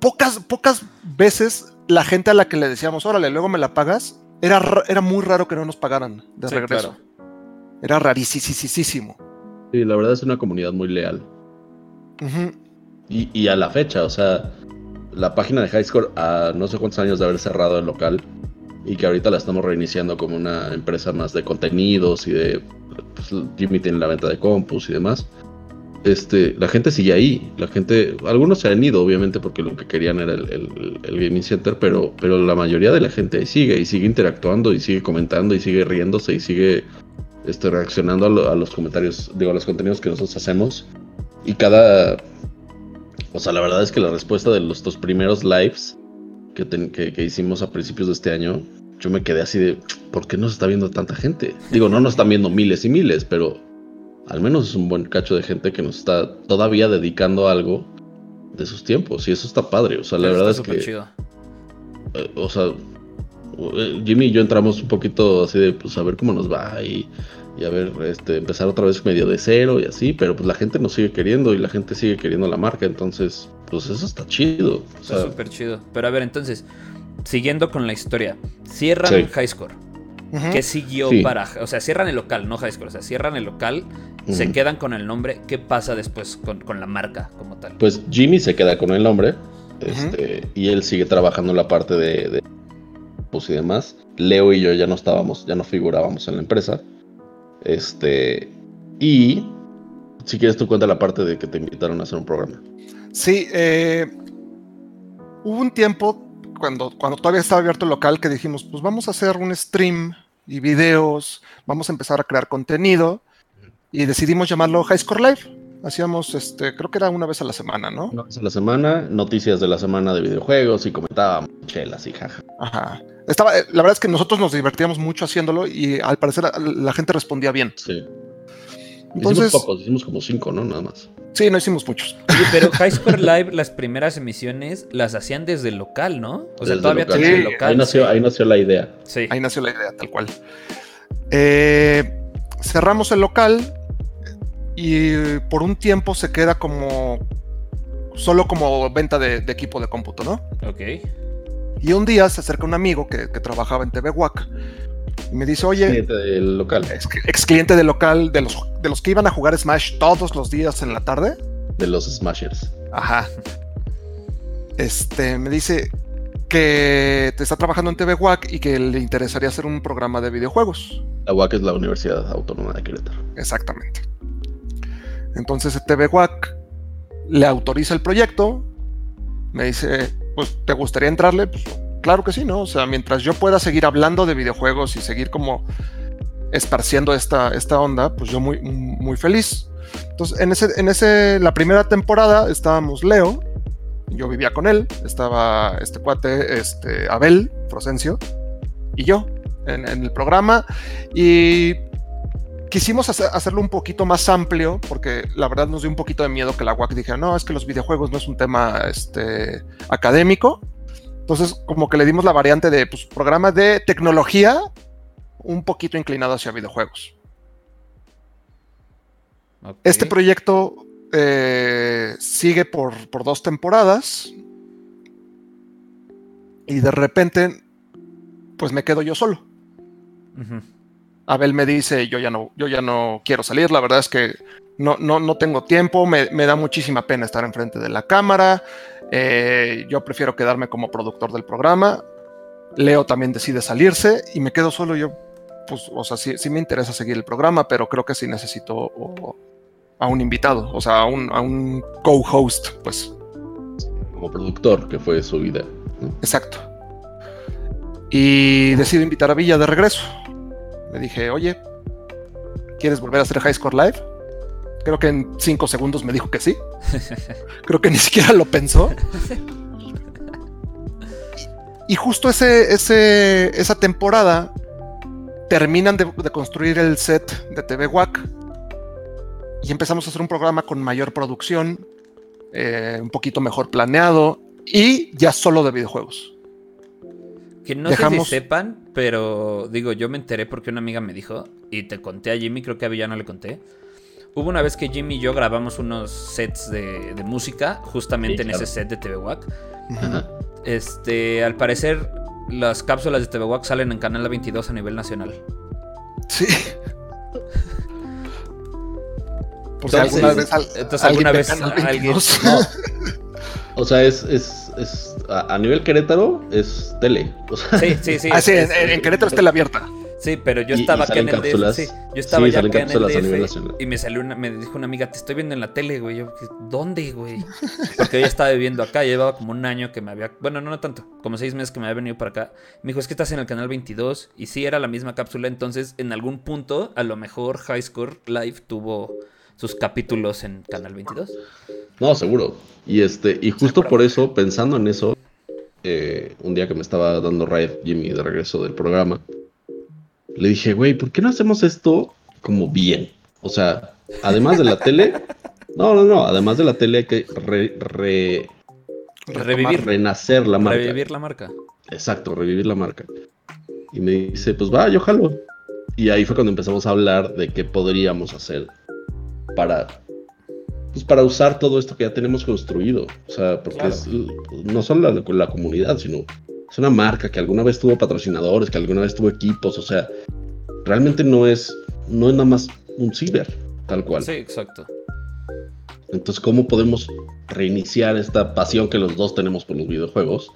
pocas, pocas veces la gente a la que le decíamos, órale, luego me la pagas, era, ra- era muy raro que no nos pagaran de Sí, regreso. claro. Era rarísimo. Sí, la verdad es una comunidad muy leal. Ujú. Y, a la fecha, o sea, la página de Highscore a no sé cuántos años de haber cerrado el local y que ahorita la estamos reiniciando como una empresa más de contenidos y de pues, Jimmy tiene la venta de compus y demás. Este, la gente sigue ahí, la gente, algunos se han ido obviamente porque lo que querían era el, el- gaming center, pero, pero la mayoría de la gente ahí sigue y sigue interactuando y sigue comentando y sigue riéndose y sigue este, reaccionando a, a los comentarios, digo, a los contenidos que nosotros hacemos. Y cada, o sea, la verdad es que la respuesta de los dos primeros lives que, que, que hicimos a principios de este año, yo me quedé así de, ¿por qué nos está viendo tanta gente? Digo, no nos están viendo miles y miles, pero al menos es un buen cacho de gente que nos está todavía dedicando algo de sus tiempos. Y eso está padre. O sea, la verdad está es que, eh, o sea, eh, Jimmy y yo entramos un poquito así de, pues a ver cómo nos va y, y a ver, este, empezar otra vez medio de cero y así, pero pues la gente nos sigue queriendo y la gente sigue queriendo la marca, entonces, pues eso está chido. O Está súper chido. Pero a ver, entonces, siguiendo con la historia, cierran Sí. Highscore. Ujú. ¿Qué siguió Sí. para.? O sea, cierran el local, no Highscore. O sea, cierran el local, se Ujú. quedan con el nombre. ¿Qué pasa después con, con la marca como tal? Pues Jimmy se queda con el nombre. Este, y él sigue trabajando en la parte de, de pues y demás. Leo y yo ya no estábamos, ya no figurábamos en la empresa. Este. Y si quieres tú cuenta la parte de que te invitaron a hacer un programa. Sí, eh, hubo un tiempo cuando, cuando todavía estaba abierto el local que dijimos, pues vamos a hacer un stream y videos, vamos a empezar a crear contenido y decidimos llamarlo High Score Live. Hacíamos, este, creo que era una vez a la semana, ¿no? Una vez a la semana, noticias de la semana de videojuegos y comentábamos chelas y jaja. Ajá. Estaba, eh, la verdad es que nosotros nos divertíamos mucho haciéndolo y al parecer la, la gente respondía bien. Sí. Entonces, hicimos pocos, hicimos como cinco, ¿no? Nada más. sí, no hicimos muchos. Pero Highscore Live, las primeras emisiones las hacían desde el local, ¿no? O sea, Desde todavía local. tenían el Sí, local. ahí, nació, sí. ahí nació la idea. Sí. Ahí nació la idea, tal cual. Eh, cerramos el local y por un tiempo se queda como solo como venta de, de equipo de cómputo, ¿no? Ok. Y un día se acerca un amigo que, que trabajaba en TV WAC y me dice, oye, Cliente del local, ex, ex cliente del local, de los, de los que iban a jugar Smash todos los días en la tarde. de los Smashers. Ajá. Este, me dice que te está trabajando en TV WAC y que le interesaría hacer un programa de videojuegos. La UAC es la Universidad Autónoma de Querétaro. Exactamente. Entonces TV WAC le autoriza el proyecto, me dice, pues, ¿te gustaría entrarle? Pues, claro que sí, ¿no? O sea, mientras yo pueda seguir hablando de videojuegos y seguir como esparciendo esta, esta onda, pues yo muy, muy feliz. Entonces, en ese, en ese, la primera temporada estábamos Leo, yo vivía con él, estaba este cuate, este Abel, Frosencio, y yo en, en el programa. Y quisimos hacerlo un poquito más amplio, porque la verdad nos dio un poquito de miedo que la UAC dijera, no, es que los videojuegos no es un tema este, académico. Entonces, como que le dimos la variante de pues, programa de tecnología un poquito inclinado hacia videojuegos. Este proyecto eh, sigue por, dos temporadas y de repente, pues me quedo yo solo. Abel me dice, yo ya no, yo ya no quiero salir, la verdad es que no, no, no tengo tiempo, me, da muchísima pena estar enfrente de la cámara, eh, yo prefiero quedarme como productor del programa. Leo también decide salirse y me quedo solo. Yo, pues, o sea, sí, sí me interesa seguir el programa, pero creo que sí necesito a un invitado, o sea, a un, a un co-host, pues. Como productor, que fue su vida. Exacto. Y decido invitar a Villa de regreso. Le dije, oye, ¿quieres volver a hacer High Score Live? Creo que en cinco segundos me dijo que sí. Creo que ni siquiera lo pensó. Y justo ese, ese, esa temporada terminan de, construir el set de TV WAC y empezamos a hacer un programa con mayor producción, eh, un poquito mejor planeado y ya solo de videojuegos. Que no sé si sepan, pero digo, yo me enteré porque una amiga me dijo y te conté a Jimmy, creo que a Villano le conté Hubo una vez que Jimmy y yo grabamos unos sets de, música, justamente en ese set de TVWAC. Este, al parecer, las cápsulas de TVWAC salen en Canal 22 a nivel nacional. Sí. Pues alguna vez, entonces alguna vez alguien. O sea, es, es, es a, nivel Querétaro es tele. Sí, sí, sí. Ah, sí, en, Querétaro es tele abierta. Sí, pero yo estaba acá en el DF. Sí, yo estaba ya acá en el DF. Y me salió una, me dijo una amiga, te estoy viendo en la tele, güey. Yo, ¿dónde, güey? Porque yo estaba viviendo acá, llevaba como un año que me había. Bueno, no, no tanto, como seis meses que me había venido para acá. Me dijo, es que estás en el canal 22. Y sí, era la misma cápsula. Entonces, en algún punto, a lo mejor High Score Live tuvo sus capítulos en Canal 22. No, seguro. Y este, y justo por eso, pensando en eso, eh, un día que me estaba dando raid Jimmy de regreso del programa le dije, güey, ¿por qué no hacemos esto como bien? O sea, además de la tele, no, no, no, además de la tele hay que revivir, renacer la marca. Revivir la marca. Exacto, revivir la marca. Y me dice, pues va, yo jalo. Y ahí fue cuando empezamos a hablar de qué podríamos hacer para, pues para usar todo esto que ya tenemos construido. O sea, porque es no solo la, la comunidad, sino es una marca que alguna vez tuvo patrocinadores, que alguna vez tuvo equipos, o sea, realmente no es, no es nada más un ciber, tal cual. Sí, exacto. Entonces, ¿cómo podemos reiniciar esta pasión que los dos tenemos por los videojuegos?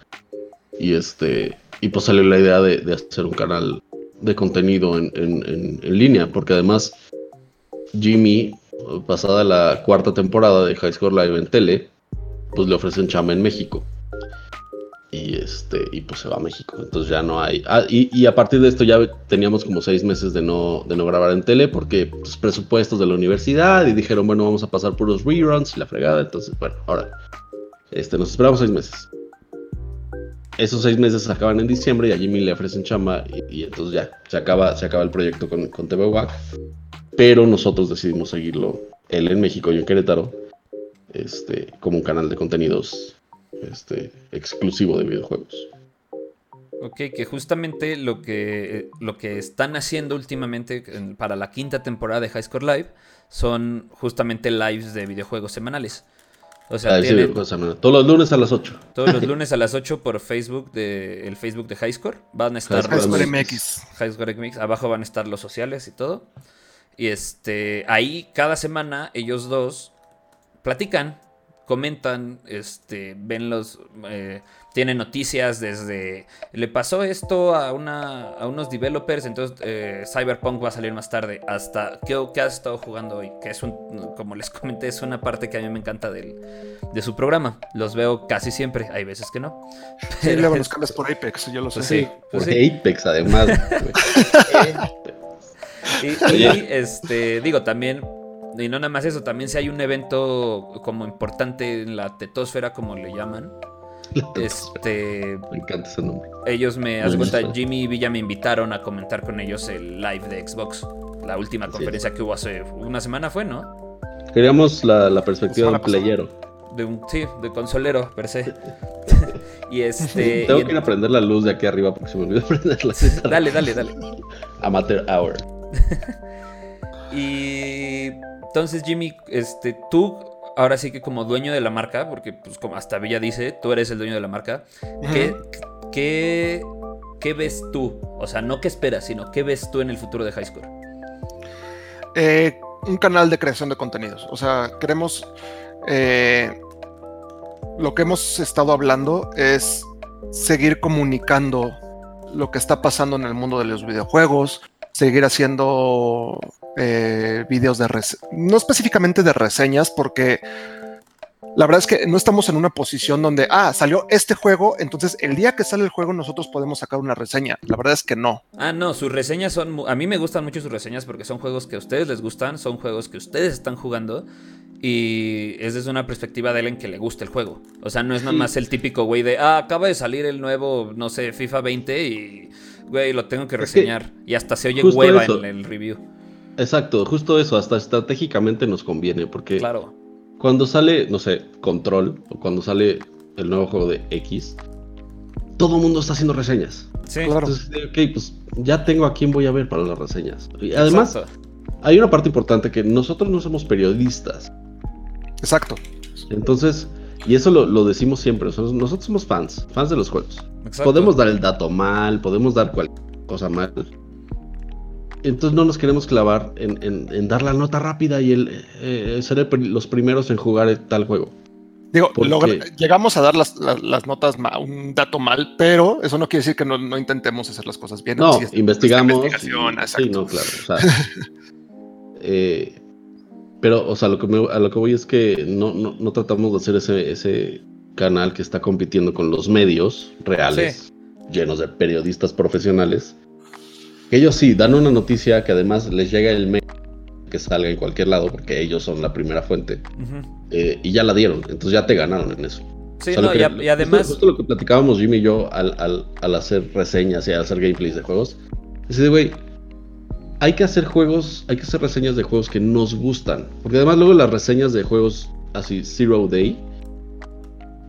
Y este, y pues salió la idea de, hacer un canal de contenido en, en, línea, porque además Jimmy, pasada la cuarta temporada de High Score Live en tele, pues le ofrecen chama en México. Y este y pues se va a México. Entonces ya no hay ah, y, a partir de esto ya teníamos como seis meses de no de no grabar en tele porque pues, presupuestos de la universidad y dijeron bueno vamos a pasar por los reruns y la fregada entonces bueno ahora este nos esperamos seis meses. Esos seis meses se acaban en diciembre y a Jimmy le ofrecen chamba y, entonces ya se acaba se acaba el proyecto con, con TV pero nosotros decidimos seguirlo él en México y en Querétaro este como un canal de contenidos este, exclusivo de videojuegos. Ok, que justamente lo que, lo que están haciendo últimamente para la quinta temporada de High Score Live son justamente lives de videojuegos semanales. O sea, todos los lunes a las 8. Todos los lunes a las 8 por Facebook, de, el Facebook de High Score. Van a estar High Score MX. High Score MX. Abajo van a estar los sociales y todo. Y este, ahí cada semana ellos dos platican comentan, este, ven los, eh, tienen noticias desde, le pasó esto a, una, a unos developers, entonces eh, Cyberpunk va a salir más tarde, hasta ¿qué, ¿qué, has estado jugando hoy, que es un, como les comenté, es una parte que a mí me encanta del, de su programa, los veo casi siempre, hay veces que no. Sí, luego los cambias por Apex, yo lo sé. sí, por Apex además. y este, digo, también y no nada más eso, también si hay un evento como importante en la tetosfera, como le llaman. Este. Me encanta ese nombre. Ellos me. Haz cuenta, Jimmy y Villa me invitaron a comentar con ellos el live de Xbox. la última Así conferencia que hubo hace una semana fue, ¿no? Queríamos la, la perspectiva La del semana playero. De un, sí, de consolero, per se. y este... Tengo y que ir a prender la luz de aquí arriba porque se me olvidó prenderla. Dale, dale, dale. Amateur Hour. Y entonces, Jimmy, este, tú, ahora sí que como dueño de la marca, porque pues como hasta Villa dice, tú eres el dueño de la marca, ¿qué, qué, qué ves tú? O sea, no qué esperas, sino qué ves tú en el futuro de High Score. Eh, un canal de creación de contenidos. O sea, queremos. eh, lo que hemos estado hablando es seguir comunicando lo que está pasando en el mundo de los videojuegos, seguir haciendo eh, videos de res no específicamente de reseñas, porque la verdad es que no estamos en una posición donde, ah, salió este juego, entonces el día que sale el juego nosotros podemos sacar una reseña. La verdad es que no. Ah, no, sus reseñas son... A mí me gustan mucho sus reseñas porque son juegos que a ustedes les gustan, son juegos que ustedes están jugando. Y es desde una perspectiva de alguien que le gusta el juego. O sea, no es nada más el típico güey de, ah, acaba de salir el nuevo, no sé, FIFA 20 y, güey, lo tengo que Es que reseñar. y hasta se oye justo hueva eso. en el review. Exacto, justo eso, hasta estratégicamente nos conviene, porque Claro. cuando sale, no sé, Control, o cuando sale el nuevo juego de X, todo el mundo está haciendo reseñas. Sí. Claro. Entonces, ok, pues ya tengo a quién voy a ver para las reseñas. Y además, Exacto. hay una parte importante que nosotros no somos periodistas. Exacto. Entonces, y eso lo, lo decimos siempre, nosotros, nosotros somos fans, fans de los juegos. Exacto. Podemos dar el dato mal, podemos dar cualquier cosa mal. Entonces no nos queremos clavar en, en- en dar la nota rápida y el eh, ser el los primeros en jugar tal juego. Digo, Porque- logra- llegamos a dar las, las- las notas, un dato mal, pero eso no quiere decir que no, no intentemos hacer las cosas bien. No, Sí, es- investigamos. sí, no, claro. o sea, eh, pero, o sea, lo que me- a lo que voy es que no, no, no tratamos de hacer ese, ese canal que está compitiendo con los medios reales, llenos de periodistas profesionales. Que ellos sí dan una noticia que además les llega el mail que salga en cualquier lado, porque ellos son la primera fuente, Ujú. eh, y ya la dieron, entonces ya te ganaron en eso. Sí, O sea, no, que- y, a- y justo- además... Justo, lo que platicábamos Jimmy y yo al, al- al hacer reseñas y al hacer gameplays de juegos. De, güey, hay que hacer juegos, hay que hacer reseñas de juegos que nos gustan. Porque además luego las reseñas de juegos así, Zero Day,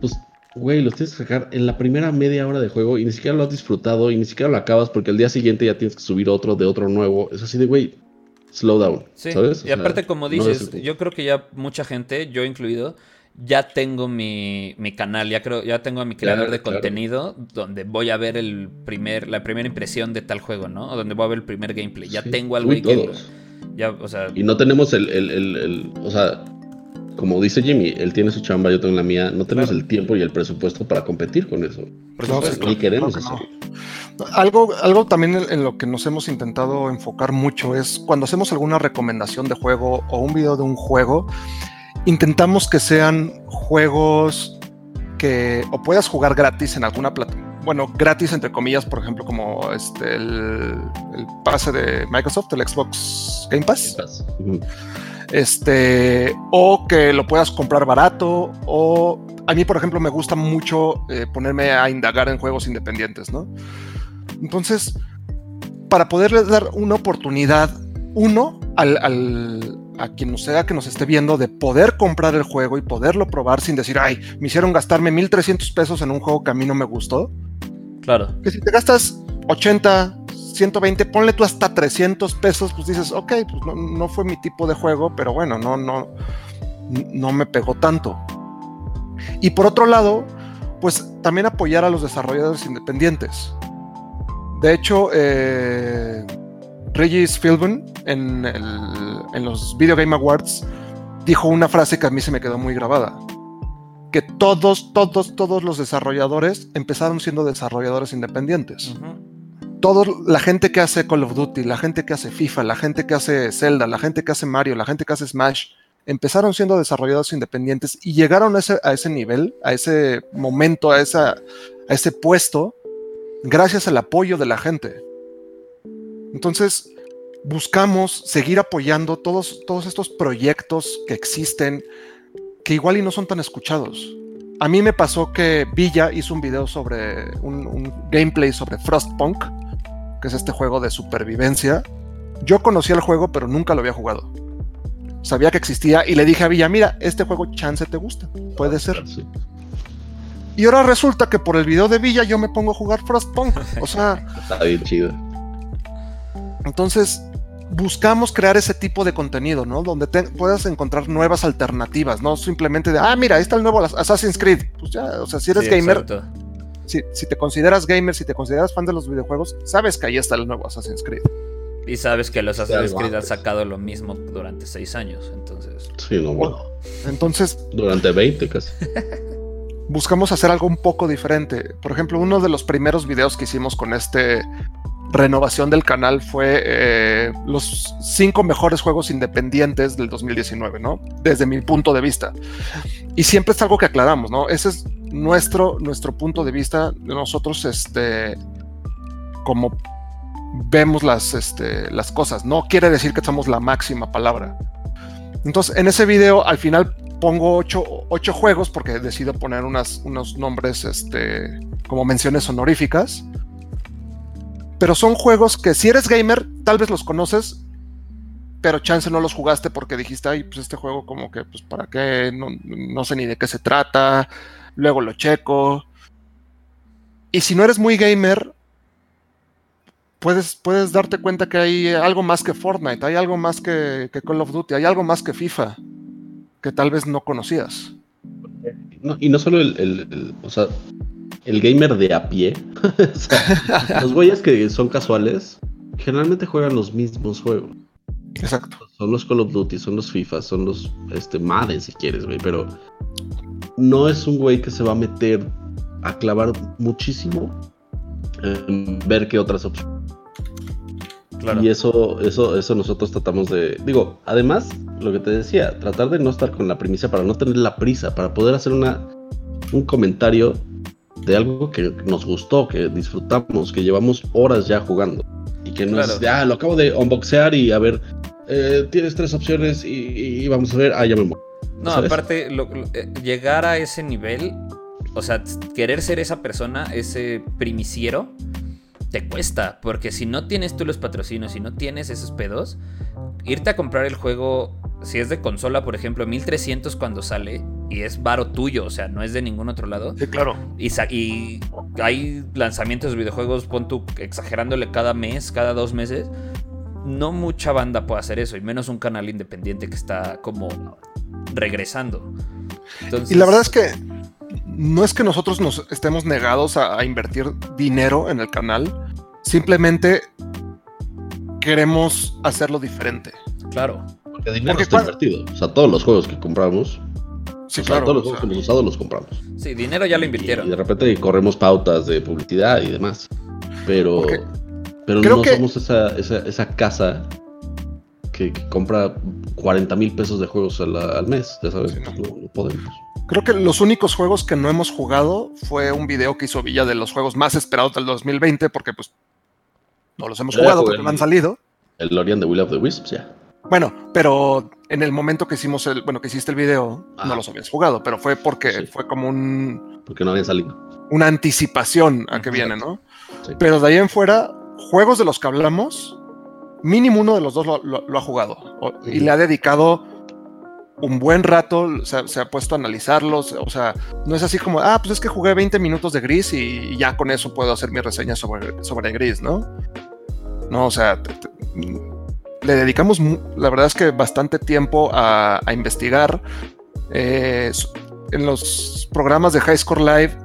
pues, güey, los tienes que sacar en la primera media hora de juego y ni siquiera lo has disfrutado y ni siquiera lo acabas porque el día siguiente ya tienes que subir otro de otro nuevo. Es así de, güey, slow down, Sí, ¿sabes? O y sea, aparte, como dices, yo creo que ya mucha gente, yo incluido, ya tengo mi, mi canal, ya creo, ya tengo a mi creador de claro. contenido donde voy a ver el primer, la primera impresión de tal juego, ¿no? O donde voy a ver el primer gameplay. Ya Sí. tengo al Uy, güey que. todos. Ya, o sea. Y no tenemos el, el- el- el- o sea, como dice Jimmy, él tiene su chamba, yo tengo la mía, no tenemos Claro. el tiempo y el presupuesto para competir con eso. Por No, supuesto, Ni queremos que no. Algo, algo también en lo que nos hemos intentado enfocar mucho es cuando hacemos alguna recomendación de juego o un video de un juego, intentamos que sean juegos que o puedas jugar gratis en alguna plataforma. Bueno, gratis entre comillas, por ejemplo, como este el, el pase de Microsoft, el Xbox Game Pass. Este, o que lo puedas comprar barato, o a mí, por ejemplo, me gusta mucho eh, ponerme a indagar en juegos independientes, ¿no? Entonces, para poderle dar una oportunidad, uno, al, al- a quien nos sea que nos esté viendo, de poder comprar el juego y poderlo probar sin decir, ay, me hicieron gastarme 1300 pesos en un juego que a mí no me gustó. Claro. Que si te gastas 80, 120, ponle tú hasta 300 pesos, pues dices, ok, pues no, no fue mi tipo de juego, pero bueno, no, no, no me pegó tanto. Y por otro lado, pues también apoyar a los desarrolladores independientes. De hecho, eh, Regis Philbin en, el- en los Video Game Awards dijo una frase que a mí se me quedó muy grabada. Que todos, todos, todos los desarrolladores empezaron siendo desarrolladores independientes. Ujú. Todo, la gente que hace Call of Duty, la gente que hace FIFA, la gente que hace Zelda, la gente que hace Mario, la gente que hace Smash, empezaron siendo desarrolladores independientes y llegaron a ese, a ese nivel, a ese momento, a, esa, a ese puesto, gracias al apoyo de la gente. Entonces, buscamos seguir apoyando todos, todos estos proyectos que existen, que igual y no son tan escuchados. A mí me pasó que Villa hizo un video sobre un, un gameplay sobre Frostpunk, que es este juego de supervivencia. Yo conocía el juego, pero nunca lo había jugado. Sabía que existía y le dije a Villa, mira, este juego chance te gusta, puede ser. Y ahora resulta que por el video de Villa yo me pongo a jugar Frostpunk. O sea, Está bien chido. Entonces buscamos crear ese tipo de contenido, ¿no? Donde te puedas encontrar nuevas alternativas, no simplemente de, ah, mira, ahí está el nuevo Assassin's Creed. Pues ya, o sea, si eres Sí, gamer, si, si te consideras gamer, si te consideras fan de los videojuegos, sabes que ahí está el nuevo Assassin's Creed. Y sabes que los Assassin's Creed han sacado lo mismo durante seis años, entonces. Sí, no, bueno. Entonces, Durante 20 casi. buscamos hacer algo un poco diferente. Por ejemplo, uno de los primeros videos que hicimos con este renovación del canal fue eh, los cinco mejores juegos independientes del 2019, ¿no? Desde mi punto de vista. Y siempre es algo que aclaramos, ¿no? Ese es nuestro, nuestro punto de vista. Nosotros, este, como vemos las, este, las cosas. No quiere decir que somos la máxima palabra. Entonces, en ese video, al final pongo ocho, ocho juegos porque decido poner unas, unos nombres este, como menciones honoríficas. Pero son juegos que si eres gamer, tal vez los conoces, pero chance no los jugaste porque dijiste, ay, pues este juego como que, pues para qué, no, no sé ni de qué se trata, luego lo checo. Y si no eres muy gamer, puedes, puedes darte cuenta que hay algo más que Fortnite, hay algo más que, Call of Duty, hay algo más que FIFA, que tal vez no conocías. No, y no solo el, el- el- o sea, el gamer de a pie. O sea, los güeyes que son casuales generalmente juegan los mismos juegos. Exacto. Son los Call of Duty, son los FIFA, son los este, Madden si quieres, güey. Pero no es un güey que se va a meter a clavar muchísimo en ver qué otras opciones. Claro. Y eso, eso, eso nosotros tratamos de. Digo, además, lo que te decía, tratar de no estar con la primicia para no tener la prisa, para poder hacer una, un comentario de algo que nos gustó, que disfrutamos, que llevamos horas ya jugando. Y que no es de, ah, lo acabo de unboxear y a ver, eh, tienes tres opciones y, y vamos a ver, ah, ya me muero. No, ¿sabes? aparte, lo- lo- eh, llegar a ese nivel, o sea, querer ser esa persona, ese primiciero, te cuesta. Porque si no tienes tú los patrocinios, si no tienes esos pedos, irte a comprar el juego, si es de consola, por ejemplo, 1300 cuando sale, y es varo tuyo, o sea, no es de ningún otro lado. Sí, claro. Y, hay lanzamientos de videojuegos, pon tú exagerándole cada mes, cada dos meses. No mucha banda puede hacer eso, y menos un canal independiente que está como regresando. Entonces, Y la verdad es que no es que nosotros nos estemos negados a, a invertir dinero en el canal, simplemente queremos hacerlo diferente. Claro, Porque dinero Porque está invertido. O sea, todos los juegos que compramos, Sí, o sea, todos los juegos que hemos usado los compramos. sí, dinero ya lo invirtieron. y de repente corremos pautas de publicidad y demás. Pero, pero creo no que- somos esa, esa, esa casa que, que compra 40 mil pesos de juegos al, al mes. Ya sabes, Sí, no. no, no podemos. Creo que los únicos juegos que no hemos jugado fue un video que hizo Villa de los juegos más esperados del 2020, porque pues no los hemos jugado porque no han salido. El Lorian de Will of the Wisps, ya. Bueno, pero en el momento que hicimos el, bueno, que hiciste el video, no los habías jugado, pero fue porque Sí. fue como un, Porque no habían salido. una anticipación a que viene, ¿no? Sí. Pero de ahí en fuera, juegos de los que hablamos, mínimo uno de los dos lo, lo- lo ha jugado o- y le ha dedicado un buen rato, se, ha- se ha puesto a analizarlos, o sea, no es así como, ah, pues es que jugué 20 minutos de Gris y ya con eso puedo hacer mi reseña sobre, sobre Gris, ¿no? No, o sea, te- te- le dedicamos, la verdad es que bastante tiempo a, a investigar. Eh, en los programas de High Score Live,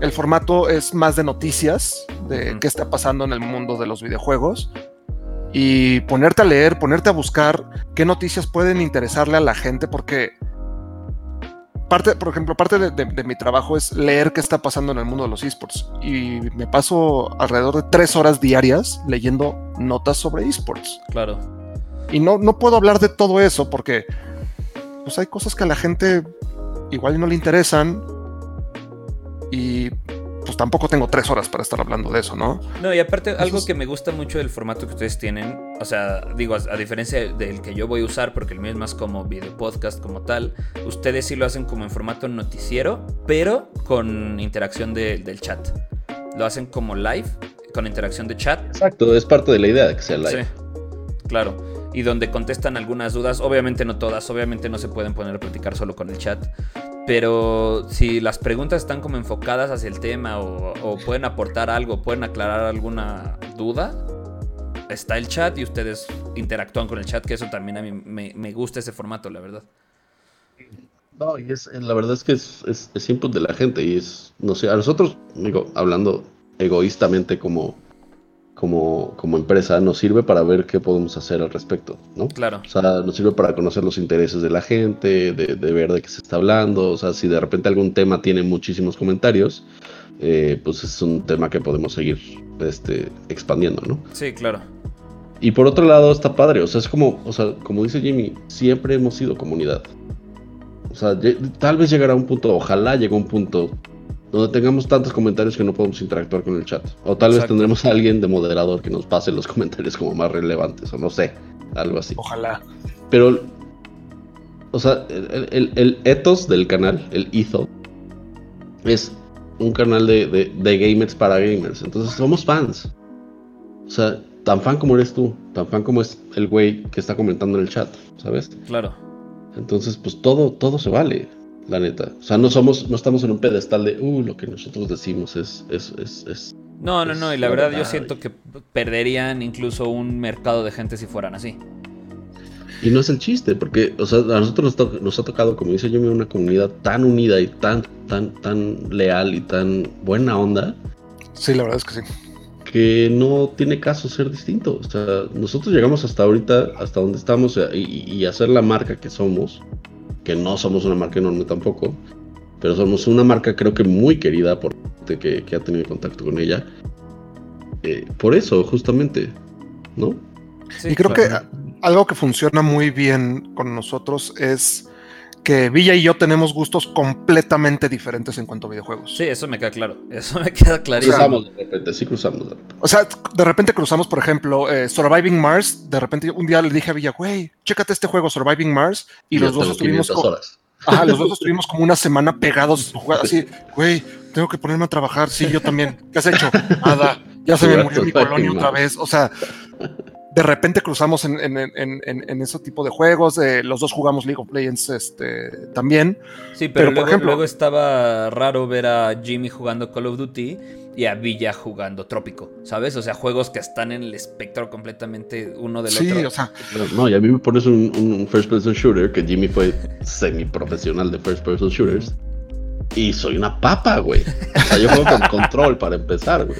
el formato es más de noticias, de qué está pasando en el mundo de los videojuegos. Y ponerte a leer, ponerte a buscar qué noticias pueden interesarle a la gente, porque parte, por ejemplo, parte de, de- de mi trabajo es leer qué está pasando en el mundo de los esports. Y me paso alrededor de tres horas diarias leyendo notas sobre esports. Claro. Y no, no puedo hablar de todo eso porque pues hay cosas que a la gente igual no le interesan. Y pues tampoco tengo tres horas para estar hablando de eso, ¿no? No, y aparte, algo que me gusta mucho del formato que ustedes tienen, o sea, digo, a, a diferencia del que yo voy a usar, porque el mío es más como video podcast como tal, ustedes sí lo hacen como en formato noticiero, pero con interacción de- del chat. Lo hacen como live, con interacción de chat. Exacto, es parte de la idea de que sea live. Sí. claro. Y donde contestan algunas dudas, obviamente no todas, obviamente no se pueden poner a platicar solo con el chat. Pero si las preguntas están como enfocadas hacia el tema o, pueden aportar algo, pueden aclarar alguna duda, está el chat y ustedes interactúan con el chat, que eso también a mí me, gusta ese formato, la verdad. No, y es, la verdad es que es, es, input de la gente y es, no sé, a nosotros, digo, hablando egoístamente como, como, como empresa, nos sirve para ver qué podemos hacer al respecto, ¿no? Claro. O sea, nos sirve para conocer los intereses de la gente, de, ver de qué se está hablando, o sea, si de repente algún tema tiene muchísimos comentarios, eh, pues es un tema que podemos seguir este, expandiendo, ¿no? Sí, claro. Y por otro lado está padre, o sea, es como, o sea, como dice Jimmy, siempre hemos sido comunidad. O sea, tal vez llegará un punto, ojalá llegue un punto donde tengamos tantos comentarios que no podemos interactuar con el chat. O tal vez tendremos a alguien de moderador que nos pase los comentarios como más relevantes, o no sé, algo así. Ojalá. Pero, o sea, el, el, ethos del canal, el ethos, es un canal de, de, de gamers para gamers. Entonces somos fans. O sea, tan fan como eres tú, tan fan como es el güey que está comentando en el chat, ¿sabes? Claro. Entonces, pues todo, todo se vale, la neta. O sea, no somos, no estamos en un pedestal de, uh, lo que nosotros decimos es, es, es, no, no, no, y la verdad, yo siento que perderían incluso un mercado de gente si fueran así. Y no es el chiste, porque, o sea, a nosotros nos, ha tocado, como dice yo, una comunidad tan unida y tan, tan, tan leal y tan buena onda. Sí, la verdad es que sí que no tiene caso ser distinto. O sea, nosotros llegamos hasta ahorita, hasta donde estamos y, hacer la marca que somos, que no somos una marca enorme tampoco, pero somos una marca creo que muy querida por gente que, ha tenido contacto con ella. Eh, por eso, justamente, ¿no? y creo que algo que funciona muy bien con nosotros es que Villa y yo tenemos gustos completamente diferentes en cuanto a videojuegos. Sí, eso me queda claro. Eso me queda clarísimo. Cruzamos de repente, sí cruzamos. O sea, de repente cruzamos, por ejemplo, eh, Surviving Mars. De repente un día le dije a Villa, güey, chécate este juego, Surviving Mars. Y, los dos estuvimos. horas. Ajá, los dos estuvimos como una semana pegados jugando así, güey, tengo que ponerme a trabajar. Sí, yo también. ¿Qué has hecho? Nada. Ya se me murió mi colonia otra vez. O sea, de repente cruzamos en, en, ese tipo de juegos. los dos jugamos League of Legends este, también. Sí, pero, luego, por ejemplo, luego estaba raro ver a Jimmy jugando Call of Duty y a Villa jugando Trópico, ¿sabes? O sea, juegos que están en el espectro completamente uno del sí, otro. o sea. No, y a mí me pones un, un first person shooter, que Jimmy fue semi profesional de first person shooters. Y soy una papa, güey. O sea, yo juego con control para empezar, güey.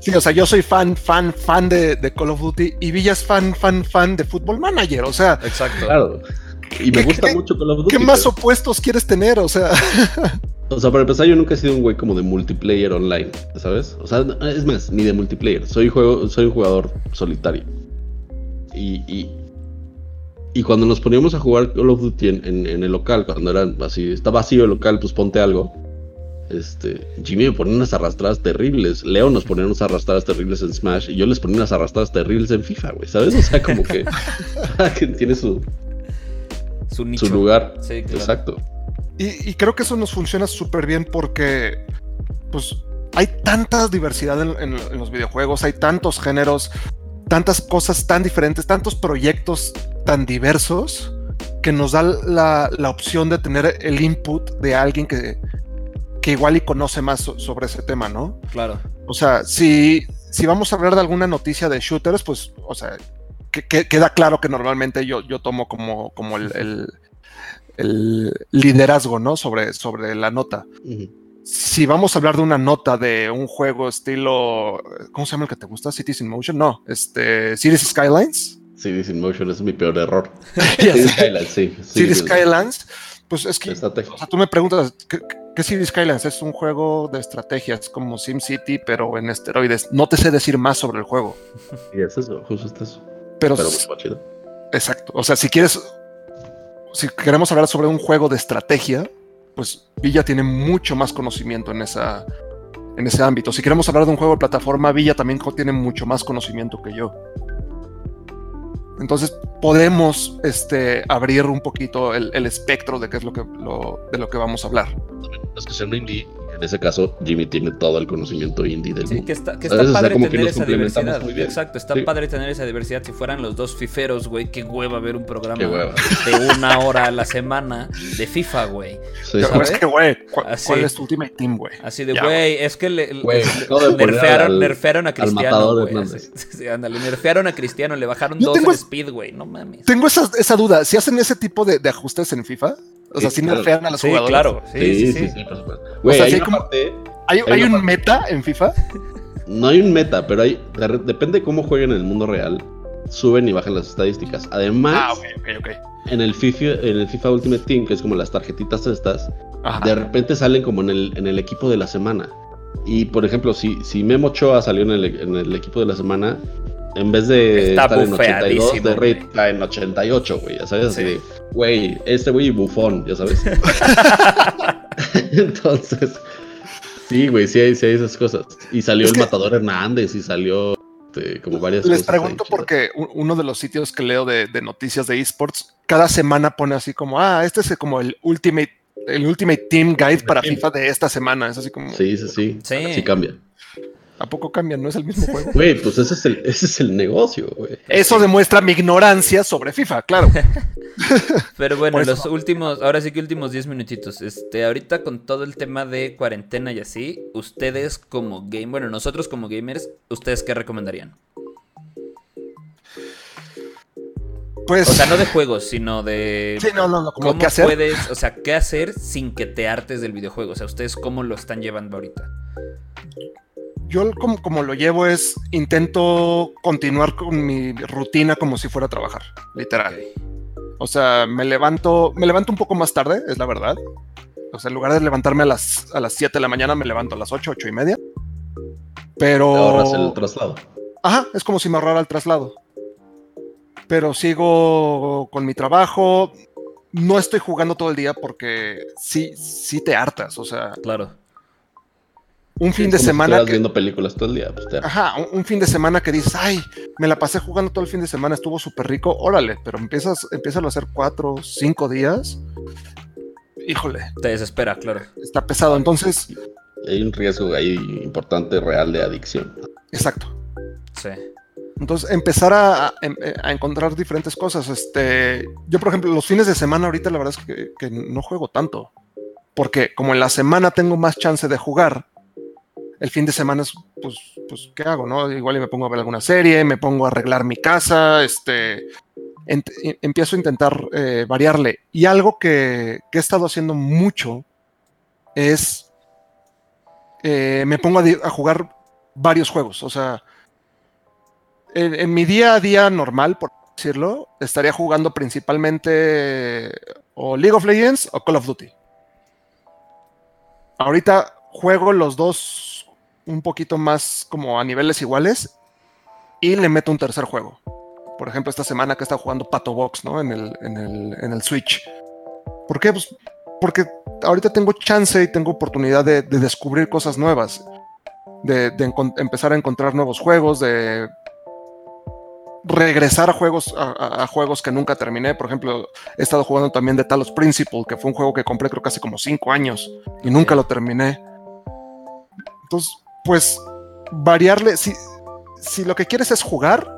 Sí, o sea, yo soy fan, fan, fan de, Call of Duty y Villa es fan, fan, fan de Football Manager. O sea, exacto. Claro. Y me gusta mucho Call of Duty. ¿Qué más opuestos quieres tener? O sea. O sea, para empezar, yo nunca he sido un güey como de multiplayer online, ¿sabes? O sea, es más, ni de multiplayer. Soy, juego, soy un jugador solitario. y, y cuando nos poníamos a jugar Call of Duty en, el local, cuando era así, está vacío el local, pues ponte algo. Este, Jimmy me ponía unas arrastradas terribles. Leo nos ponía unas arrastradas terribles en Smash. Y yo les ponía unas arrastradas terribles en FIFA, güey. ¿Sabes? O sea, como que tiene su, su, lugar. Exacto. Y, creo que eso nos funciona súper bien porque, pues, hay tanta diversidad en, los videojuegos, hay tantos géneros, tantas cosas tan diferentes, tantos proyectos tan diversos que nos da la, opción de tener el input de alguien que, que igual y conoce más sobre ese tema, ¿no? Claro. O sea, si, si vamos a hablar de alguna noticia de shooters, pues, o sea, que, queda claro que normalmente yo, yo tomo como, como el, el, liderazgo, ¿no? Sobre, sobre la nota si vamos a hablar de una nota de un juego estilo, ¿cómo se llama el que te gusta? Cities in Motion, no, este, Cities Skylines. Cities in Motion es mi peor error. Cities Skylines, sí. Cities Skylines, pues es que, o sea, tú me preguntas, ¿qué, ¿qué Cities Skylines? Es un juego de estrategias como SimCity, pero en esteroides. No te sé decir más sobre el juego. Y es eso, justo es eso. Pero, pero chido. Exacto. O sea, si quieres, si queremos hablar sobre un juego de estrategia, pues Villa tiene mucho más conocimiento en, esa, en ese ámbito. Si queremos hablar de un juego de plataforma, Villa también tiene mucho más conocimiento que yo. Entonces podemos este, abrir un poquito el, espectro de qué es lo que, de lo que vamos a hablar. Que En ese caso, Jimmy tiene todo el conocimiento indie del Sí, mundo. que está, que está O sea, padre como que tener nos esa diversidad. muy bien. Exacto, está Sí. padre tener esa diversidad. Si fueran los dos fiferos, güey, qué hueva ver un programa de una hora a la semana de FIFA, güey. Sí, es que, güey, ¿cu- Así. ¿cuál es tu Ultimate Team, güey? Así de, Ya, güey, es que le, Güey, le- nerfearon, al- nerfearon a Cristiano, güey. Hernández. así. Sí, ándale, nerfearon a Cristiano, le bajaron Yo dos tengo speed, güey. No mames. Tengo esa, esa duda. ¿Si hacen ese tipo de, de ajustes en FIFA? O sea, Sí, si claro. nerfean a los Sí, jugadores. claro. Sí, sí, sí. sí, por supuesto. Güey, sea, hay sí hay una como- parte- ¿Hay, Hay hay una un meta en FIFA? No hay un meta, pero hay. Depende de cómo jueguen en el mundo real. Suben y bajan las estadísticas. Además, Ah, en, el FIFA, en el FIFA Ultimate Team, que es como las tarjetitas estas, Ajá. de repente salen como en el, en el equipo de la semana. Y por ejemplo, si, si Memo Ochoa salió en el, en el equipo de la semana, en vez de Está estar en 82 de está en 88, güey. Ya sabes, así Sí. de, güey, este güey bufón, ya sabes. Entonces, sí, güey, sí hay, sí hay esas cosas. Y salió Es el que- matador Hernández y salió este, como varias Les cosas. pregunto ahí porque uno de los sitios que leo de, de noticias de esports, cada semana pone así como, ah, este es como el Ultimate, el Ultimate Team Guide para. FIFA de esta semana. Es así como, Sí, sí, sí. Sí. Sí cambia. ¿A poco cambian? ¿No es el mismo juego? Güey, pues ese es el, ese es el negocio, güey. Eso demuestra mi ignorancia sobre FIFA, claro. Pero bueno, los últimos, ahora sí que últimos 10 minutitos. Este, ahorita con todo el tema de cuarentena y así, ustedes como game, bueno, nosotros como gamers, ¿ustedes qué recomendarían? Pues, O sea, no de juegos, sino de sí, no, no, no, como cómo qué hacer. puedes, o sea, qué hacer sin que te hartes del videojuego. O sea, ustedes cómo lo están llevando ahorita. Yo como, como lo llevo es, intento continuar con mi rutina como si fuera a trabajar, literal. O sea, me levanto, me levanto un poco más tarde, es la verdad. O sea, en lugar de levantarme a las, a las 7 de la mañana, me levanto a las 8, 8 y media. Pero... Te ahorras el traslado. Ajá, es como si me ahorrara el traslado. Pero sigo con mi trabajo. No estoy jugando todo el día porque sí, sí te hartas. O sea, Claro. Un fin de si semana que, viendo películas todo el día. Pues te- Ajá, un, un fin de semana que dices, ay, me la pasé jugando todo el fin de semana, estuvo súper rico, órale, pero empiezas, empiezas a hacer cuatro, cinco días. Híjole, Te desespera, claro. está pesado. Entonces, Hay un riesgo ahí importante, real de adicción. exacto. Sí. Entonces, empezar a, a- a encontrar diferentes cosas. Este, yo, por ejemplo, los fines de semana ahorita la verdad es que, que no juego tanto. Porque como en la semana tengo más chance de jugar, el fin de semana es, pues, pues, ¿qué hago? No? Igual me pongo a ver alguna serie, me pongo a arreglar mi casa, este, em- empiezo a intentar eh, variarle. Y algo que, que he estado haciendo mucho es, eh, me pongo a jugar varios juegos. O sea, en, en mi día a día normal, por decirlo, estaría jugando principalmente o League of Legends o Call of Duty. Ahorita juego los dos un poquito más como a niveles iguales y le meto un tercer juego. Por ejemplo, esta semana que está jugando Pato Box, ¿no? En el, en el, en el Switch. ¿Por qué? Pues porque ahorita tengo chance y tengo oportunidad de, de descubrir cosas nuevas. De, empezar a encontrar nuevos juegos, de regresar a juegos, a, juegos que nunca terminé. Por ejemplo, he estado jugando también de Talos Principle, que fue un juego que compré creo que hace como cinco años y nunca lo terminé. Entonces, pues variarle, si, si lo que quieres es jugar,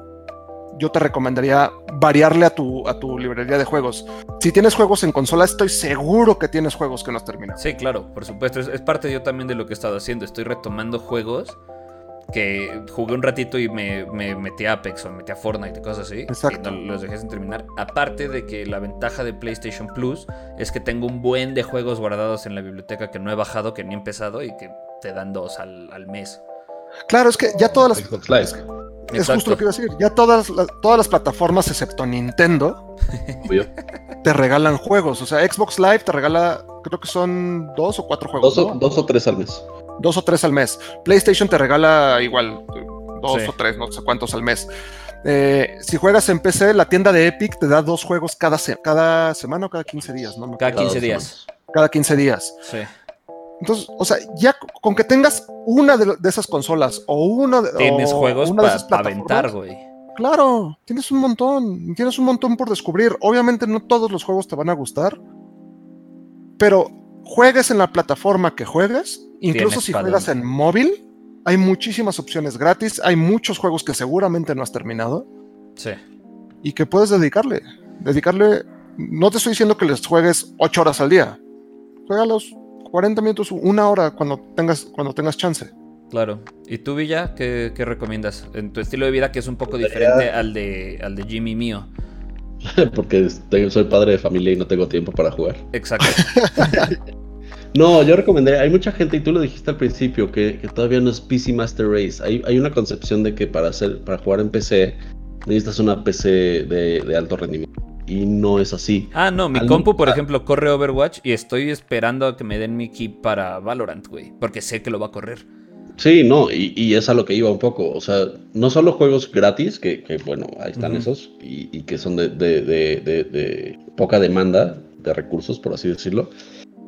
yo te recomendaría variarle a tu, a tu librería de juegos. Si tienes juegos en consola, estoy seguro que tienes juegos que no has terminado. Sí, claro, por supuesto. Es, es parte yo también de lo que he estado haciendo. Estoy retomando juegos que jugué un ratito y me, me metí a Apex o me metí a Fortnite y cosas así. Exacto. Y no los dejé sin terminar. Aparte de que la ventaja de PlayStation Plus es que tengo un buen de juegos guardados en la biblioteca que no he bajado, que ni he empezado y que te dan dos al, al mes. Claro, es que ya todas las, Xbox Live. es justo lo que iba a decir, ya todas las, todas las plataformas excepto Nintendo obvio. te regalan juegos. O sea, Xbox Live te regala, creo que son dos o cuatro juegos. Dos, o, ¿no? dos o tres al mes. dos o tres al mes. PlayStation te regala igual dos Sí. o tres, no sé cuántos al mes. Eh, si juegas en PC, la tienda de Epic te da dos juegos cada, se- cada semana o cada 15 días, ¿no? Cada acuerdo. 15 dos días. Cada 15 días. Sí. Entonces, o sea, ya con que tengas una de, de esas consolas o una de Tienes o juegos para aventar, güey. Claro, tienes un montón, tienes un montón por descubrir. Obviamente no todos los juegos te van a gustar, pero juegues en la plataforma que juegues, incluso si juegas en móvil, hay muchísimas opciones gratis, hay muchos juegos que seguramente no has terminado Sí. y que puedes dedicarle. Dedicarle, no te estoy diciendo que les juegues 8 horas al día. Juegalos 40 minutos, una hora cuando tengas, cuando tengas chance. Claro. ¿Y tú, Villa, qué, qué recomiendas? En tu estilo de vida que es un poco diferente al de, al de Jimmy mío. Porque soy padre de familia y no tengo tiempo para jugar. Exacto. No, yo recomendé, hay mucha gente, y tú lo dijiste al principio, que, que todavía no es PC Master Race. Hay, hay una concepción de que para hacer, para jugar en PC necesitas una PC de, de alto rendimiento. Y no es así. Ah, no, mi Al- compu, por ah. ejemplo, corre Overwatch y estoy esperando a que me den mi key para Valorant, güey. Porque sé que lo va a correr. Sí, no, y, y es a lo que iba un poco. O sea, no solo juegos gratis, que, que, bueno, ahí están esos, y, y que son de, de- de- de- de poca demanda de recursos, por así decirlo,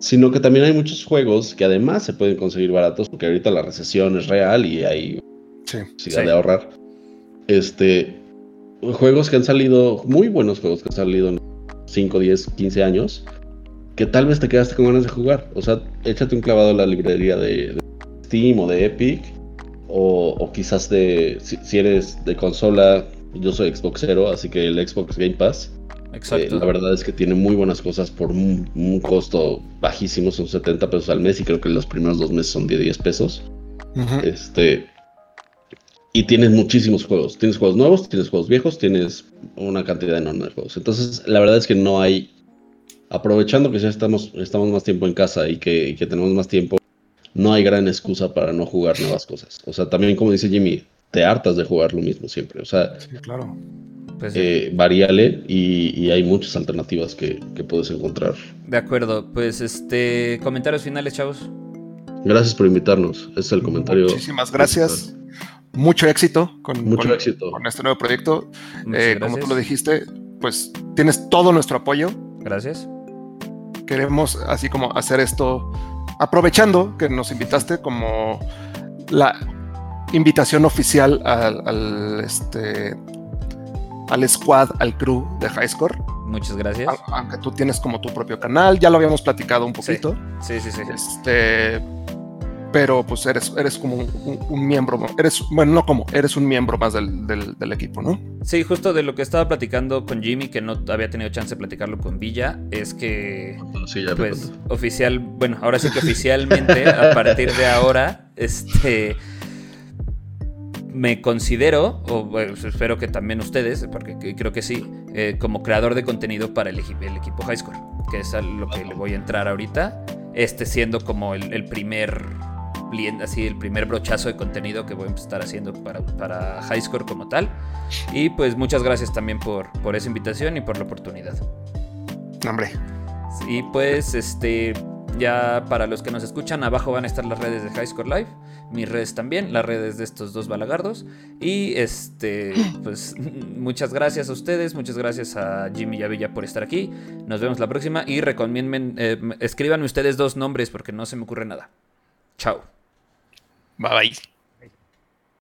sino que también hay muchos juegos que además se pueden conseguir baratos, porque ahorita la recesión es real y hay Sí. Sí. de ahorrar. Este, juegos que han salido, muy buenos juegos que han salido en 5, 10, 15 años, que tal vez te quedaste con ganas de jugar. O sea, échate un clavado en la librería de, de Steam o de Epic, o, o quizás de, si, si eres de consola, yo soy Xboxero, así que el Xbox Game Pass, eh, Exacto. la verdad es que tiene muy buenas cosas por un, un costo bajísimo, son 70 pesos al mes y creo que los primeros dos meses son de 10 pesos. Este. Y tienes muchísimos juegos. Tienes juegos nuevos, tienes juegos viejos, tienes una cantidad enorme de juegos. Entonces, la verdad es que no hay. Aprovechando que ya estamos, estamos más tiempo en casa y que, y que tenemos más tiempo, no hay gran excusa para no jugar nuevas cosas. O sea, también como dice Jimmy, te hartas de jugar lo mismo siempre. O sea, Sí, claro. Pues sí. eh, varíale y, y hay muchas alternativas que, que puedes encontrar. De acuerdo. Pues este. Comentarios finales, chavos. Gracias por invitarnos. Ese es el comentario. Muchísimas gracias. Mucho éxito con, Mucho con- éxito. con este nuevo proyecto. Eh, como tú lo dijiste, pues tienes todo nuestro apoyo. Gracias. Queremos así como hacer esto aprovechando que nos invitaste como la invitación oficial al, al, este al squad, al crew de Highscore. Muchas gracias. Aunque tú tienes como tu propio canal, ya lo habíamos platicado un Sí. poquito. Sí, sí, sí. Este, pero pues eres, eres como un, un- un miembro, eres, bueno, no como, eres un miembro más del, del- del equipo, ¿no? Sí, justo de lo que estaba platicando con Jimmy, que no había tenido chance de platicarlo con Villa, es que Sí, ya pues oficial, bueno, ahora sí que oficialmente, a partir de ahora, este me considero, o bueno, espero que también ustedes, porque que- creo que sí, eh, como creador de contenido para el, el equipo Highscore, que es a lo que le voy a entrar ahorita, este siendo como el, el primer así el primer brochazo de contenido que voy a estar haciendo para, para Highscore como tal. Y pues muchas gracias también por, por esa invitación y por la oportunidad. Hombre, Y pues, este, ya para los que nos escuchan, abajo van a estar las redes de Highscore Live, mis redes también, las redes de estos dos balagardos. Y este, pues, muchas gracias a ustedes, muchas gracias a Jimmy y a Villa por estar aquí. Nos vemos la próxima y recomienden, eh, escríbanme ustedes dos nombres porque no se me ocurre nada. Chao. Bye bye.